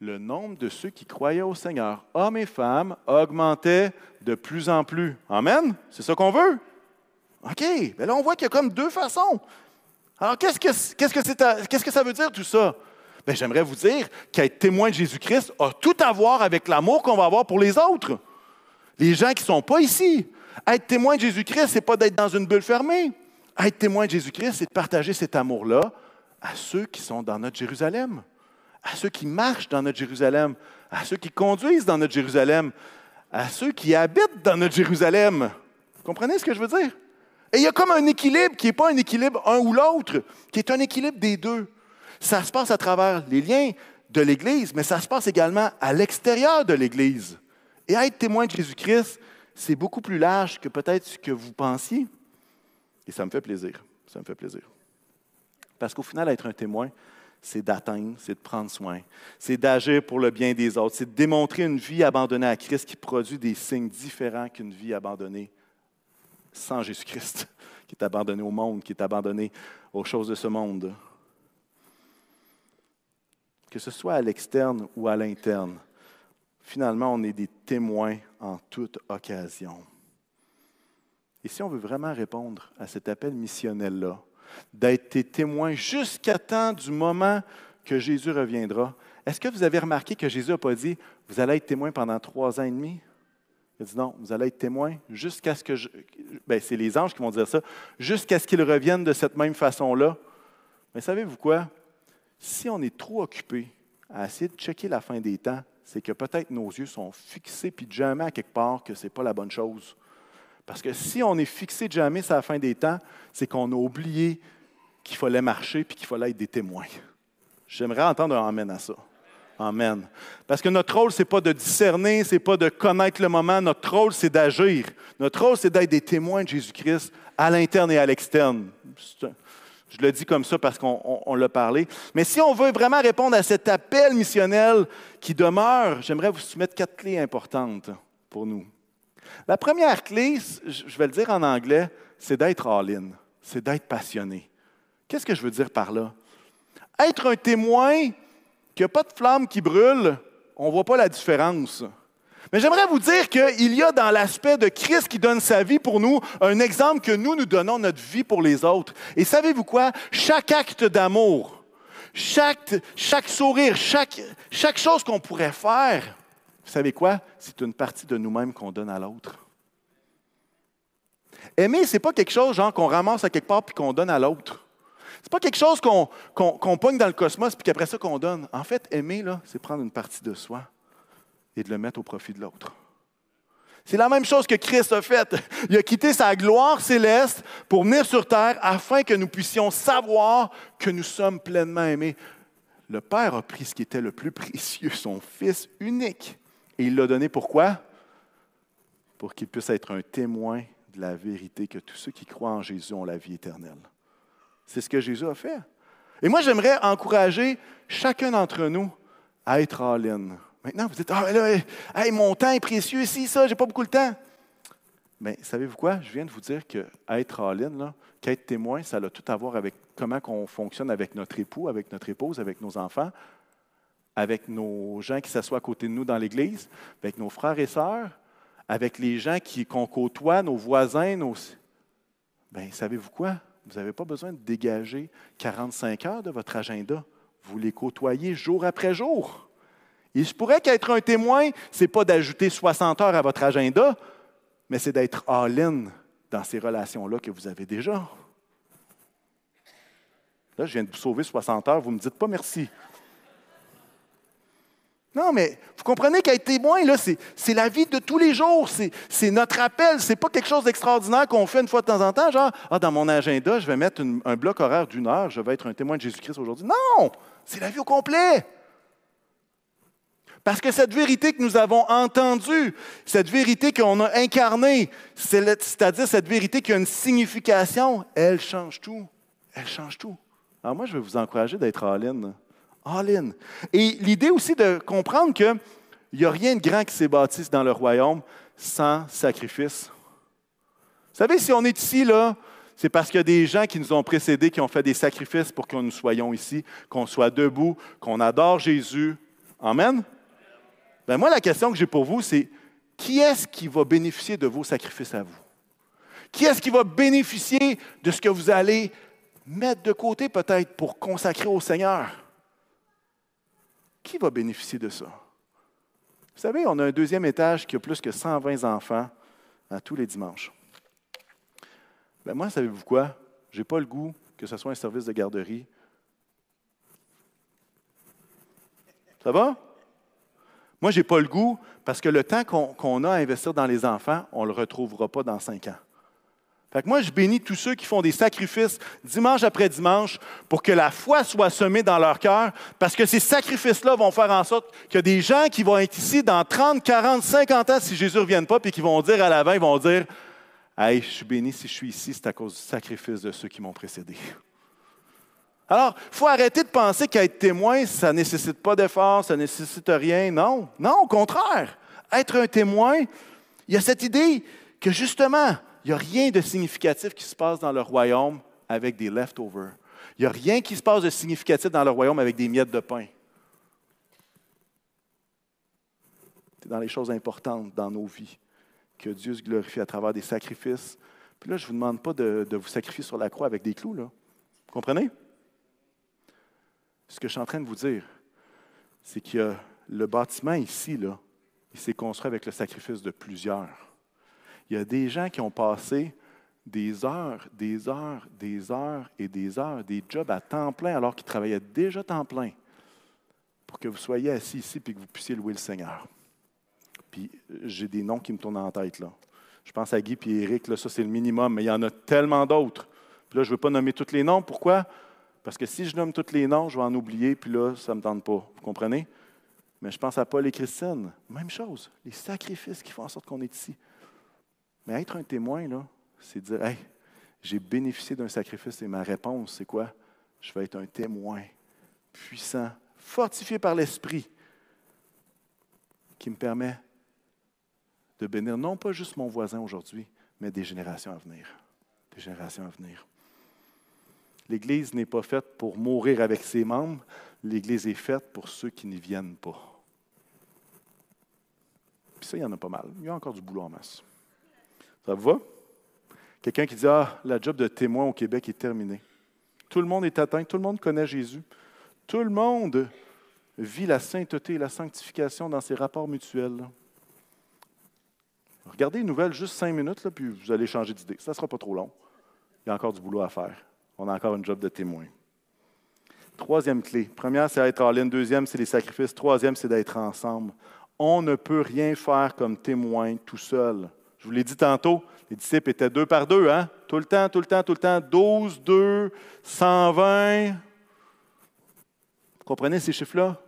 Le nombre de ceux qui croyaient au Seigneur, hommes et femmes, augmentait de plus en plus. Amen? C'est ça qu'on veut? OK. Mais là, on voit qu'il y a comme deux façons. Alors, qu'est-ce que, ça veut dire tout ça? Bien, j'aimerais vous dire qu'être témoin de Jésus-Christ a tout à voir avec l'amour qu'on va avoir pour les autres. Les gens qui ne sont pas ici. Être témoin de Jésus-Christ, ce n'est pas d'être dans une bulle fermée. Être témoin de Jésus-Christ, c'est de partager cet amour-là à ceux qui sont dans notre Jérusalem, à ceux qui marchent dans notre Jérusalem, à ceux qui conduisent dans notre Jérusalem, à ceux qui habitent dans notre Jérusalem. Vous comprenez ce que je veux dire? Et il y a comme un équilibre qui n'est pas un équilibre un ou l'autre, qui est un équilibre des deux. Ça se passe à travers les liens de l'Église, mais ça se passe également à l'extérieur de l'Église. Et être témoin de Jésus-Christ, c'est beaucoup plus large que peut-être ce que vous pensiez. Et ça me fait plaisir. Ça me fait plaisir. Parce qu'au final, être un témoin, c'est d'atteindre, c'est de prendre soin, c'est d'agir pour le bien des autres, c'est de démontrer une vie abandonnée à Christ qui produit des signes différents qu'une vie abandonnée sans Jésus-Christ, qui est abandonné au monde, qui est abandonné aux choses de ce monde. Que ce soit à l'externe ou à l'interne, finalement, on est des témoins en toute occasion. Et si on veut vraiment répondre à cet appel missionnel-là, d'être des témoins jusqu'à temps du moment que Jésus reviendra, est-ce que vous avez remarqué que Jésus n'a pas dit, vous allez être témoin pendant trois ans et demi? Il dit non, vous allez être témoin jusqu'à ce que je. Ben, c'est les anges qui vont dire ça, jusqu'à ce qu'ils reviennent de cette même façon-là. Mais savez-vous quoi? Si on est trop occupé à essayer de checker la fin des temps, c'est que peut-être nos yeux sont fixés puis jamais à quelque part que ce n'est pas la bonne chose. Parce que si on est fixé jamais sur la fin des temps, c'est qu'on a oublié qu'il fallait marcher puis qu'il fallait être des témoins. J'aimerais entendre un amen à ça. Amen. Parce que notre rôle, ce n'est pas de discerner, ce n'est pas de connaître le moment. Notre rôle, c'est d'agir. Notre rôle, c'est d'être des témoins de Jésus-Christ à l'interne et à l'externe. Je le dis comme ça parce qu'on l'a parlé. Mais si on veut vraiment répondre à cet appel missionnel qui demeure, j'aimerais vous soumettre quatre clés importantes pour nous. La première clé, je vais le dire en anglais, c'est d'être all-in, c'est d'être passionné. Qu'est-ce que je veux dire par là? Être un témoin qu'il n'y a pas de flamme qui brûle, on ne voit pas la différence. Mais j'aimerais vous dire qu'il y a dans l'aspect de Christ qui donne sa vie pour nous un exemple que nous, nous donnons notre vie pour les autres. Et savez-vous quoi? Chaque acte d'amour, chaque, sourire, chaque, chose qu'on pourrait faire, vous savez quoi? C'est une partie de nous-mêmes qu'on donne à l'autre. Aimer, ce n'est pas quelque chose qu'on ramasse à quelque part puis qu'on donne à l'autre. Ce n'est pas quelque chose qu'on qu pogne dans le cosmos puis qu'après ça qu'on donne. En fait, aimer, c'est prendre une partie de soi et de le mettre au profit de l'autre. C'est la même chose que Christ a fait. Il a quitté sa gloire céleste pour venir sur terre afin que nous puissions savoir que nous sommes pleinement aimés. Le Père a pris ce qui était le plus précieux, son Fils unique, et il l'a donné pourquoi? Pour qu'il puisse être un témoin de la vérité que tous ceux qui croient en Jésus ont la vie éternelle. C'est ce que Jésus a fait. Et moi, j'aimerais encourager chacun d'entre nous à être en Maintenant, vous dites, ah, là, hey, mon temps est précieux ici, ça, j'ai pas beaucoup de temps. Mais savez-vous quoi? Je viens de vous dire qu'être all-in, qu'être témoin, ça a tout à voir avec comment on fonctionne avec notre époux, avec notre épouse, avec nos enfants, avec nos gens qui s'assoient à côté de nous dans l'Église, avec nos frères et sœurs, avec les gens qu'on côtoie, nos voisins. Nos... Bien, savez-vous quoi? Vous n'avez pas besoin de dégager 45 heures de votre agenda. Vous les côtoyez jour après jour. Il se pourrait qu'être un témoin, ce n'est pas d'ajouter 60 heures à votre agenda, mais c'est d'être all-in dans ces relations-là que vous avez déjà. Là, je viens de vous sauver 60 heures, vous ne me dites pas merci. Non, mais vous comprenez qu'être témoin, là, c'est, la vie de tous les jours. C'est, notre appel. Ce n'est pas quelque chose d'extraordinaire qu'on fait une fois de temps en temps, genre, ah, dans mon agenda, je vais mettre un bloc horaire d'une heure, je vais être un témoin de Jésus-Christ aujourd'hui. Non! C'est la vie au complet. Parce que cette vérité que nous avons entendue, cette vérité qu'on a incarnée, c'est-à-dire cette vérité qui a une signification, elle change tout. Elle change tout. Alors moi, je vais vous encourager d'être all-in. All-in. Et l'idée aussi de comprendre qu'il n'y a rien de grand qui s'est bâti dans le royaume sans sacrifice. Vous savez, si on est ici, là, c'est parce qu'il y a des gens qui nous ont précédés, qui ont fait des sacrifices pour que nous soyons ici, qu'on soit debout, qu'on adore Jésus. Amen. Ben, moi, la question que j'ai pour vous, c'est qui est-ce qui va bénéficier de vos sacrifices à vous? Qui est-ce qui va bénéficier de ce que vous allez mettre de côté peut-être pour consacrer au Seigneur? Qui va bénéficier de ça? Vous savez, on a un deuxième étage qui a plus que 120 enfants à tous les dimanches. Ben moi, savez-vous quoi? Je n'ai pas le goût que ce soit un service de garderie. Ça va? Moi, je n'ai pas le goût parce que le temps qu'on a à investir dans les enfants, on ne le retrouvera pas dans cinq ans. Fait que moi, je bénis tous ceux qui font des sacrifices dimanche après dimanche pour que la foi soit semée dans leur cœur, parce que ces sacrifices-là vont faire en sorte a des gens qui vont être ici dans 30, 40, 50 ans si Jésus ne revient pas, puis qui vont dire à la fin, ils vont dire Hey, je suis béni si je suis ici, c'est à cause du sacrifice de ceux qui m'ont précédé. Alors, il faut arrêter de penser qu'être témoin, ça ne nécessite pas d'effort, ça ne nécessite rien. Non, non, au contraire. Être un témoin, il y a cette idée que justement, il n'y a rien de significatif qui se passe dans le royaume avec des leftovers. Il n'y a rien qui se passe de significatif dans le royaume avec des miettes de pain. C'est dans les choses importantes dans nos vies que Dieu se glorifie à travers des sacrifices. Puis là, je ne vous demande pas de, vous sacrifier sur la croix avec des clous. Là. Vous comprenez? Ce que je suis en train de vous dire, c'est que le bâtiment ici, là, il s'est construit avec le sacrifice de plusieurs. Il y a des gens qui ont passé des heures, des heures, des heures et des heures, des jobs à temps plein alors qu'ils travaillaient déjà temps plein pour que vous soyez assis ici et que vous puissiez louer le Seigneur. Puis j'ai des noms qui me tournent en tête là. Je pense à Guy et Eric, là, ça c'est le minimum, mais il y en a tellement d'autres. Puis là, je ne veux pas nommer tous les noms. Pourquoi? Parce que si je nomme tous les noms, je vais en oublier, puis là, ça ne me tente pas. Vous comprenez? Mais je pense à Paul et Christine. Même chose. Les sacrifices qui font en sorte qu'on est ici. Mais être un témoin, là, c'est dire Hey, J'ai bénéficié d'un sacrifice et ma réponse, c'est quoi? Je vais être un témoin puissant, fortifié par l'Esprit, qui me permet de bénir non pas juste mon voisin aujourd'hui, mais des générations à venir. Des générations à venir. L'Église n'est pas faite pour mourir avec ses membres, l'Église est faite pour ceux qui n'y viennent pas. Puis ça, il y en a pas mal. Il y a encore du boulot en masse. Ça vous va? Quelqu'un qui dit Ah, la job de témoin au Québec est terminée. Tout le monde est atteint, tout le monde connaît Jésus. Tout le monde vit la sainteté et la sanctification dans ses rapports mutuels. Regardez une nouvelle juste cinq minutes, là, puis vous allez changer d'idée. Ça ne sera pas trop long. Il y a encore du boulot à faire. On a encore une job de témoin. Troisième clé. Première, c'est être en ligne. Deuxième, c'est les sacrifices. Troisième, c'est d'être ensemble. On ne peut rien faire comme témoin tout seul. Je vous l'ai dit tantôt, les disciples étaient deux par deux, hein? Tout le temps, tout le temps, tout le temps. 12, 2, 120. Vous comprenez ces chiffres-là?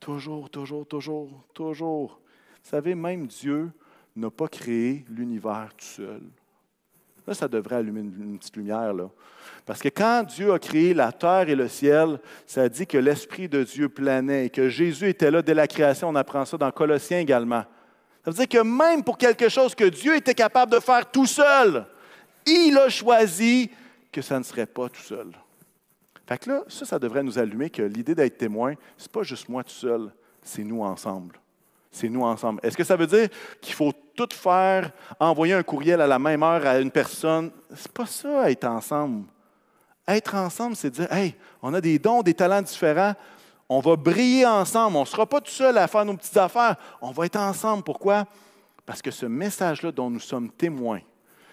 Toujours, toujours, toujours, toujours. Vous savez, même Dieu n'a pas créé l'univers tout seul. Là, ça devrait allumer une, petite lumière. Parce que quand Dieu a créé la terre et le ciel, ça dit que l'Esprit de Dieu planait et que Jésus était là dès la création. On apprend ça dans Colossiens également. Ça veut dire que même pour quelque chose que Dieu était capable de faire tout seul, il a choisi que ça ne serait pas tout seul. Fait que là, ça, ça devrait nous allumer que l'idée d'être témoin, ce n'est pas juste moi tout seul, c'est nous ensemble c'est nous ensemble. Est-ce que ça veut dire qu'il faut tout faire, envoyer un courriel à la même heure à une personne? C'est pas ça, être ensemble. Être ensemble, c'est dire, hey, on a des dons, des talents différents, on va briller ensemble, on ne sera pas tout seul à faire nos petites affaires, on va être ensemble. Pourquoi? Parce que ce message-là dont nous sommes témoins,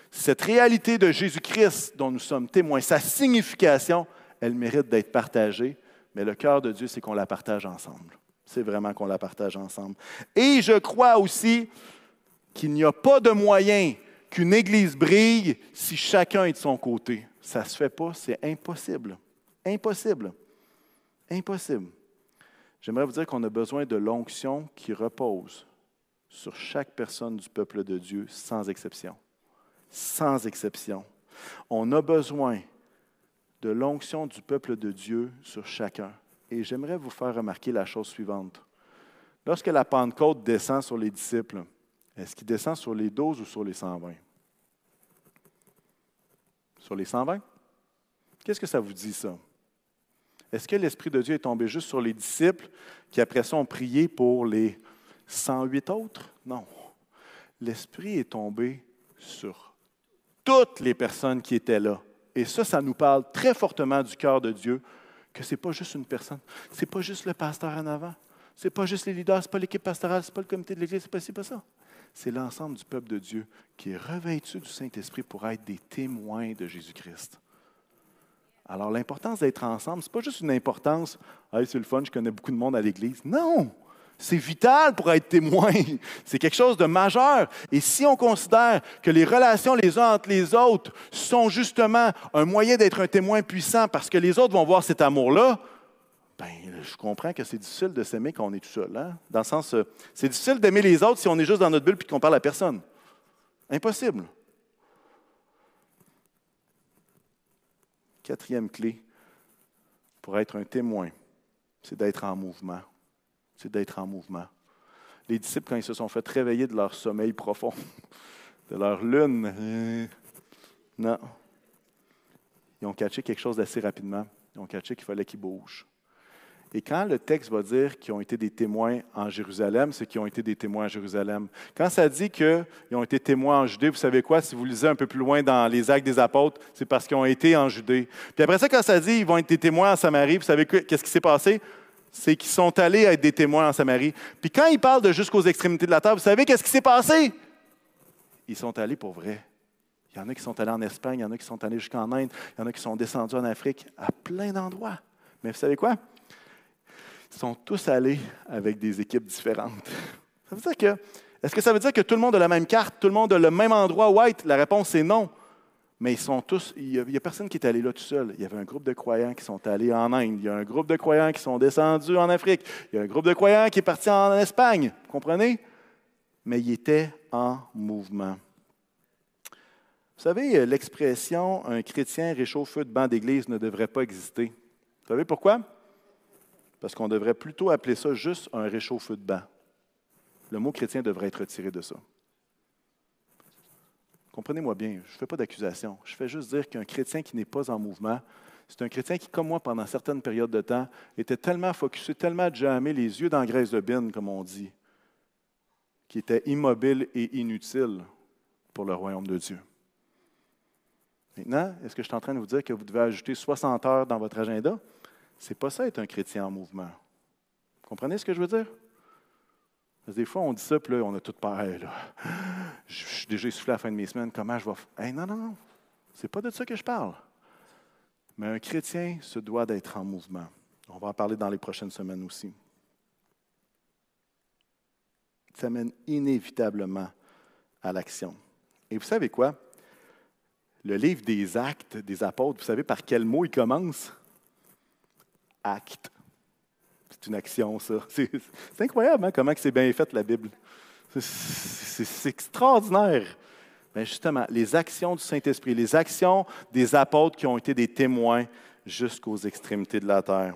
cette réalité de Jésus-Christ dont nous sommes témoins, sa signification, elle mérite d'être partagée, mais le cœur de Dieu, c'est qu'on la partage ensemble c'est vraiment qu'on la partage ensemble. Et je crois aussi qu'il n'y a pas de moyen qu'une Église brille si chacun est de son côté. Ça ne se fait pas, c'est impossible. Impossible. Impossible. J'aimerais vous dire qu'on a besoin de l'onction qui repose sur chaque personne du peuple de Dieu, sans exception. Sans exception. On a besoin de l'onction du peuple de Dieu sur chacun. Et j'aimerais vous faire remarquer la chose suivante. Lorsque la Pentecôte descend sur les disciples, est-ce qu'il descend sur les 12 ou sur les 120? Sur les 120? Qu'est-ce que ça vous dit, ça? Est-ce que l'Esprit de Dieu est tombé juste sur les disciples qui, après ça, ont prié pour les 108 autres? Non. L'Esprit est tombé sur toutes les personnes qui étaient là. Et ça, ça nous parle très fortement du cœur de Dieu que ce n'est pas juste une personne, ce n'est pas juste le pasteur en avant, ce n'est pas juste les leaders, ce n'est pas l'équipe pastorale, ce n'est pas le comité de l'Église, ce n'est pas, pas ça. C'est l'ensemble du peuple de Dieu qui est revêtu du Saint-Esprit pour être des témoins de Jésus-Christ. Alors, l'importance d'être ensemble, ce n'est pas juste une importance, hey, c'est le fun, je connais beaucoup de monde à l'Église. Non! C'est vital pour être témoin. C'est quelque chose de majeur. Et si on considère que les relations les uns entre les autres sont justement un moyen d'être un témoin puissant parce que les autres vont voir cet amour-là, ben, je comprends que c'est difficile de s'aimer quand on est tout seul. Hein? Dans le sens, euh, c'est difficile d'aimer les autres si on est juste dans notre bulle et qu'on parle à personne. Impossible. Quatrième clé pour être un témoin, c'est d'être en mouvement c'est d'être en mouvement. Les disciples, quand ils se sont fait réveiller de leur sommeil profond, de leur lune, euh, non. Ils ont catché quelque chose d'assez rapidement. Ils ont catché qu'il fallait qu'ils bougent. Et quand le texte va dire qu'ils ont été des témoins en Jérusalem, c'est qu'ils ont été des témoins en Jérusalem. Quand ça dit qu'ils ont été témoins en Judée, vous savez quoi? Si vous lisez un peu plus loin dans les actes des apôtres, c'est parce qu'ils ont été en Judée. Puis après ça, quand ça dit qu'ils vont être des témoins en Samarie, vous savez qu'est-ce qui s'est passé? C'est qu'ils sont allés être des témoins en Samarie. Puis quand ils parlent de jusqu'aux extrémités de la terre, vous savez qu'est-ce qui s'est passé? Ils sont allés pour vrai. Il y en a qui sont allés en Espagne, il y en a qui sont allés jusqu'en Inde, il y en a qui sont descendus en Afrique, à plein d'endroits. Mais vous savez quoi? Ils sont tous allés avec des équipes différentes. Ça veut dire que, est-ce que ça veut dire que tout le monde a la même carte, tout le monde a le même endroit white? La réponse est non. Mais ils sont tous, il n'y a, personne qui est allé là tout seul. Il y avait un groupe de croyants qui sont allés en Inde. Il y a un groupe de croyants qui sont descendus en Afrique. Il y a un groupe de croyants qui est parti en Espagne. Vous comprenez? Mais ils étaient en mouvement. Vous savez, l'expression un chrétien réchauffeur de banc d'église ne devrait pas exister. Vous savez pourquoi? Parce qu'on devrait plutôt appeler ça juste un réchauffeur de banc. Le mot chrétien devrait être retiré de ça. Comprenez-moi bien, je ne fais pas d'accusation. Je fais juste dire qu'un chrétien qui n'est pas en mouvement, c'est un chrétien qui, comme moi, pendant certaines périodes de temps, était tellement focusé, tellement jamais les yeux dans la graisse de bine, comme on dit, qui était immobile et inutile pour le royaume de Dieu. Maintenant, est-ce que je suis en train de vous dire que vous devez ajouter 60 heures dans votre agenda? Ce n'est pas ça être un chrétien en mouvement. Comprenez ce que je veux dire? Parce que des fois, on dit ça, puis là, on a tout pareil. Là. Je suis déjà essoufflé à la fin de mes semaines. Comment je vais faire? non, non, non. Ce n'est pas de ça que je parle. Mais un chrétien se doit d'être en mouvement. On va en parler dans les prochaines semaines aussi. Ça mène inévitablement à l'action. Et vous savez quoi? Le livre des actes des apôtres, vous savez par quel mot il commence? Acte. C'est une action, ça. C'est, incroyable hein, comment c'est bien fait, la Bible. C'est, extraordinaire. Mais justement, les actions du Saint-Esprit, les actions des apôtres qui ont été des témoins jusqu'aux extrémités de la terre.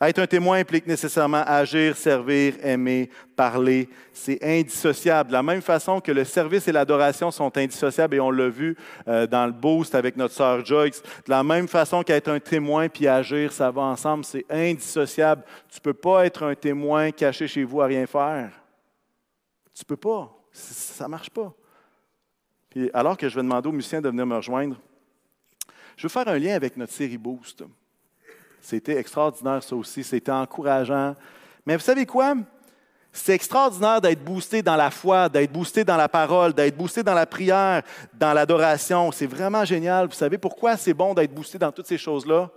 Être un témoin implique nécessairement agir, servir, aimer, parler. C'est indissociable. De la même façon que le service et l'adoration sont indissociables, et on l'a vu euh, dans le boost avec notre sœur Joyce, de la même façon qu'être un témoin puis agir, ça va ensemble, c'est indissociable. Tu ne peux pas être un témoin caché chez vous à rien faire. Tu ne peux pas. Ça ne marche pas. Puis alors que je vais demander aux musiciens de venir me rejoindre, je veux faire un lien avec notre série Boost. C'était extraordinaire, ça aussi. C'était encourageant. Mais vous savez quoi? C'est extraordinaire d'être boosté dans la foi, d'être boosté dans la parole, d'être boosté dans la prière, dans l'adoration. C'est vraiment génial. Vous savez pourquoi c'est bon d'être boosté dans toutes ces choses-là?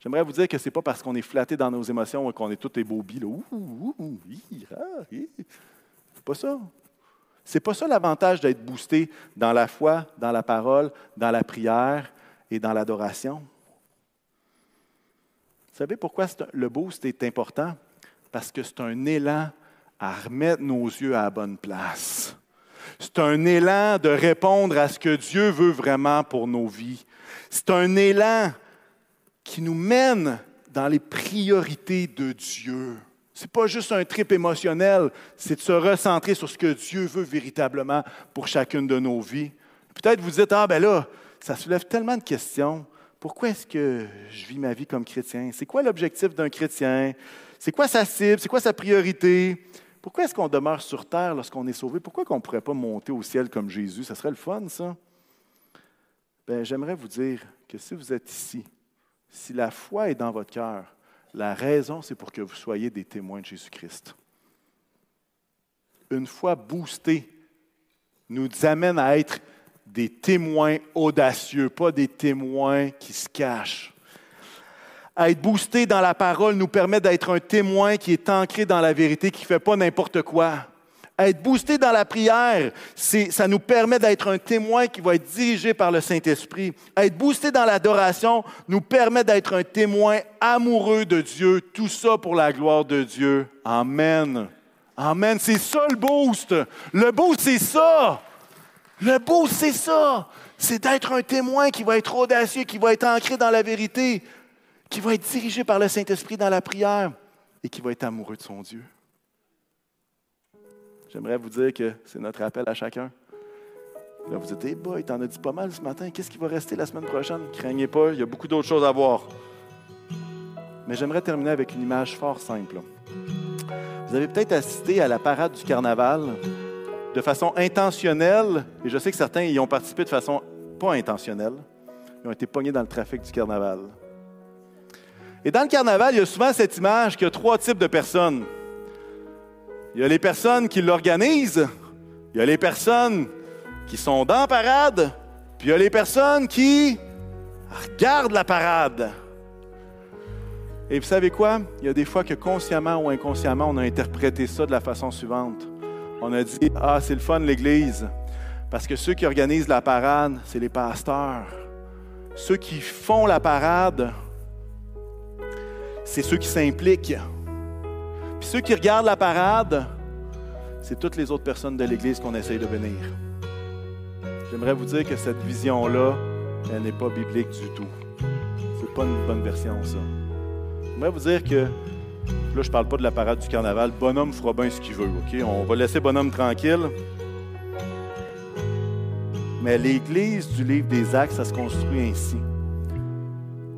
J'aimerais vous dire que ce n'est pas parce qu'on est flatté dans nos émotions et qu'on est tous ébobis. C'est pas ça. C'est pas ça l'avantage d'être boosté dans la foi, dans la parole, dans la prière et dans l'adoration. Savez pourquoi le boost est important? Parce que c'est un élan à remettre nos yeux à la bonne place. C'est un élan de répondre à ce que Dieu veut vraiment pour nos vies. C'est un élan qui nous mène dans les priorités de Dieu. Ce n'est pas juste un trip émotionnel, c'est de se recentrer sur ce que Dieu veut véritablement pour chacune de nos vies. Peut-être vous dites, ah ben là, ça soulève tellement de questions. Pourquoi est-ce que je vis ma vie comme chrétien? C'est quoi l'objectif d'un chrétien? C'est quoi sa cible? C'est quoi sa priorité? Pourquoi est-ce qu'on demeure sur terre lorsqu'on est sauvé? Pourquoi qu'on ne pourrait pas monter au ciel comme Jésus? Ça serait le fun, ça. Bien, j'aimerais vous dire que si vous êtes ici, si la foi est dans votre cœur, la raison, c'est pour que vous soyez des témoins de Jésus-Christ. Une foi boostée nous amène à être des témoins audacieux, pas des témoins qui se cachent. être boosté dans la parole nous permet d'être un témoin qui est ancré dans la vérité, qui ne fait pas n'importe quoi. être boosté dans la prière, ça nous permet d'être un témoin qui va être dirigé par le Saint-Esprit. Être boosté dans l'adoration nous permet d'être un témoin amoureux de Dieu. Tout ça pour la gloire de Dieu. Amen. Amen. C'est ça le boost. Le boost, c'est ça. Le beau, c'est ça. C'est d'être un témoin qui va être audacieux, qui va être ancré dans la vérité, qui va être dirigé par le Saint-Esprit dans la prière et qui va être amoureux de son Dieu. J'aimerais vous dire que c'est notre appel à chacun. Vous dites, hey boy, t'en as dit pas mal ce matin, qu'est-ce qui va rester la semaine prochaine? Craignez pas, il y a beaucoup d'autres choses à voir. Mais j'aimerais terminer avec une image fort simple. Vous avez peut-être assisté à la parade du carnaval de façon intentionnelle, et je sais que certains y ont participé de façon pas intentionnelle, ils ont été pognés dans le trafic du carnaval. Et dans le carnaval, il y a souvent cette image qu'il y a trois types de personnes. Il y a les personnes qui l'organisent, il y a les personnes qui sont dans la parade, puis il y a les personnes qui regardent la parade. Et vous savez quoi? Il y a des fois que consciemment ou inconsciemment, on a interprété ça de la façon suivante on a dit Ah, c'est le fun l'Église. Parce que ceux qui organisent la parade, c'est les pasteurs. Ceux qui font la parade, c'est ceux qui s'impliquent. Puis ceux qui regardent la parade, c'est toutes les autres personnes de l'Église qu'on essaye de venir. j'aimerais vous dire que cette vision-là, elle n'est pas biblique du tout. C'est pas une bonne version, ça. J'aimerais vous dire que, là, je parle pas de la parade du carnaval. Bonhomme fera bien ce qu'il veut, OK? On va laisser Bonhomme tranquille. Mais l'Église du livre des Actes, ça se construit ainsi.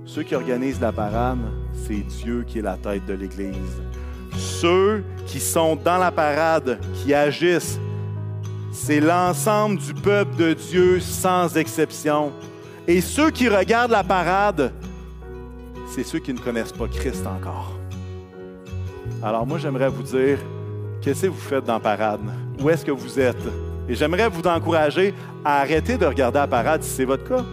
Ceux qui organisent la parade, c'est Dieu qui est la tête de l'Église. Ceux qui sont dans la parade, qui agissent, c'est l'ensemble du peuple de Dieu sans exception. Et ceux qui regardent la parade, c'est ceux qui ne connaissent pas Christ encore. Alors moi, j'aimerais vous dire, qu'est-ce que vous faites dans parade? Où est-ce que vous êtes? Et j'aimerais vous encourager à arrêter de regarder la parade si c'est votre cas,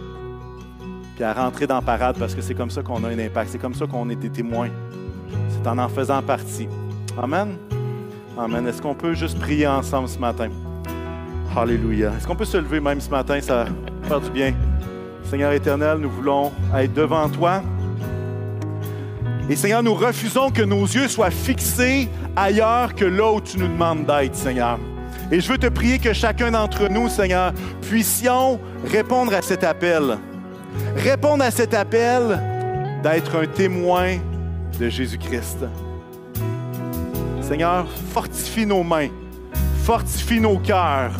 puis à rentrer dans parade parce que c'est comme ça qu'on a un impact, c'est comme ça qu'on est des témoins. C'est en en faisant partie. Amen? Amen. Est-ce qu'on peut juste prier ensemble ce matin? Alléluia. Est-ce qu'on peut se lever même ce matin? Ça va faire du bien. Seigneur éternel, nous voulons être devant toi. Et Seigneur, nous refusons que nos yeux soient fixés ailleurs que là où tu nous demandes d'être, Seigneur. Et je veux te prier que chacun d'entre nous, Seigneur, puissions répondre à cet appel. Répondre à cet appel d'être un témoin de Jésus-Christ. Seigneur, fortifie nos mains, fortifie nos cœurs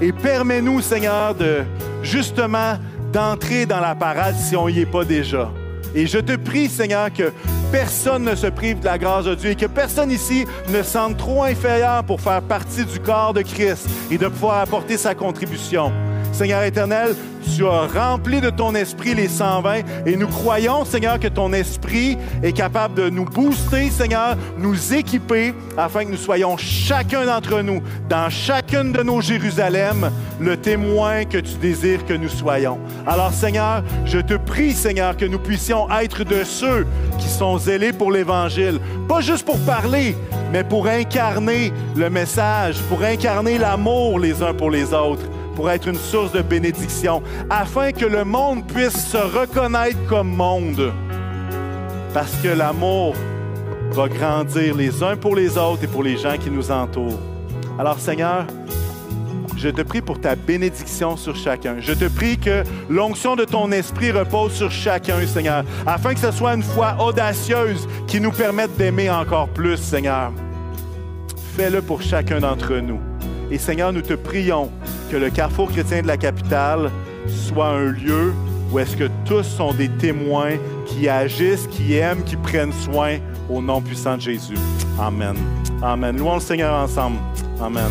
et permets-nous, Seigneur, de justement d'entrer dans la parade si on n'y est pas déjà. Et je te prie, Seigneur, que personne ne se prive de la grâce de Dieu et que personne ici ne sente trop inférieur pour faire partie du corps de Christ et de pouvoir apporter sa contribution. Seigneur éternel, tu as rempli de ton esprit les 120 et nous croyons, Seigneur, que ton esprit est capable de nous booster, Seigneur, nous équiper afin que nous soyons chacun d'entre nous, dans chacune de nos Jérusalem, le témoin que tu désires que nous soyons. Alors, Seigneur, je te prie, Seigneur, que nous puissions être de ceux qui sont zélés pour l'Évangile, pas juste pour parler, mais pour incarner le message, pour incarner l'amour les uns pour les autres pour être une source de bénédiction, afin que le monde puisse se reconnaître comme monde. Parce que l'amour va grandir les uns pour les autres et pour les gens qui nous entourent. Alors Seigneur, je te prie pour ta bénédiction sur chacun. Je te prie que l'onction de ton esprit repose sur chacun, Seigneur, afin que ce soit une foi audacieuse qui nous permette d'aimer encore plus, Seigneur. Fais-le pour chacun d'entre nous. Et Seigneur, nous te prions que le carrefour chrétien de la capitale soit un lieu où est-ce que tous sont des témoins qui agissent, qui aiment, qui prennent soin au nom puissant de Jésus. Amen. Amen. Louons le Seigneur ensemble. Amen.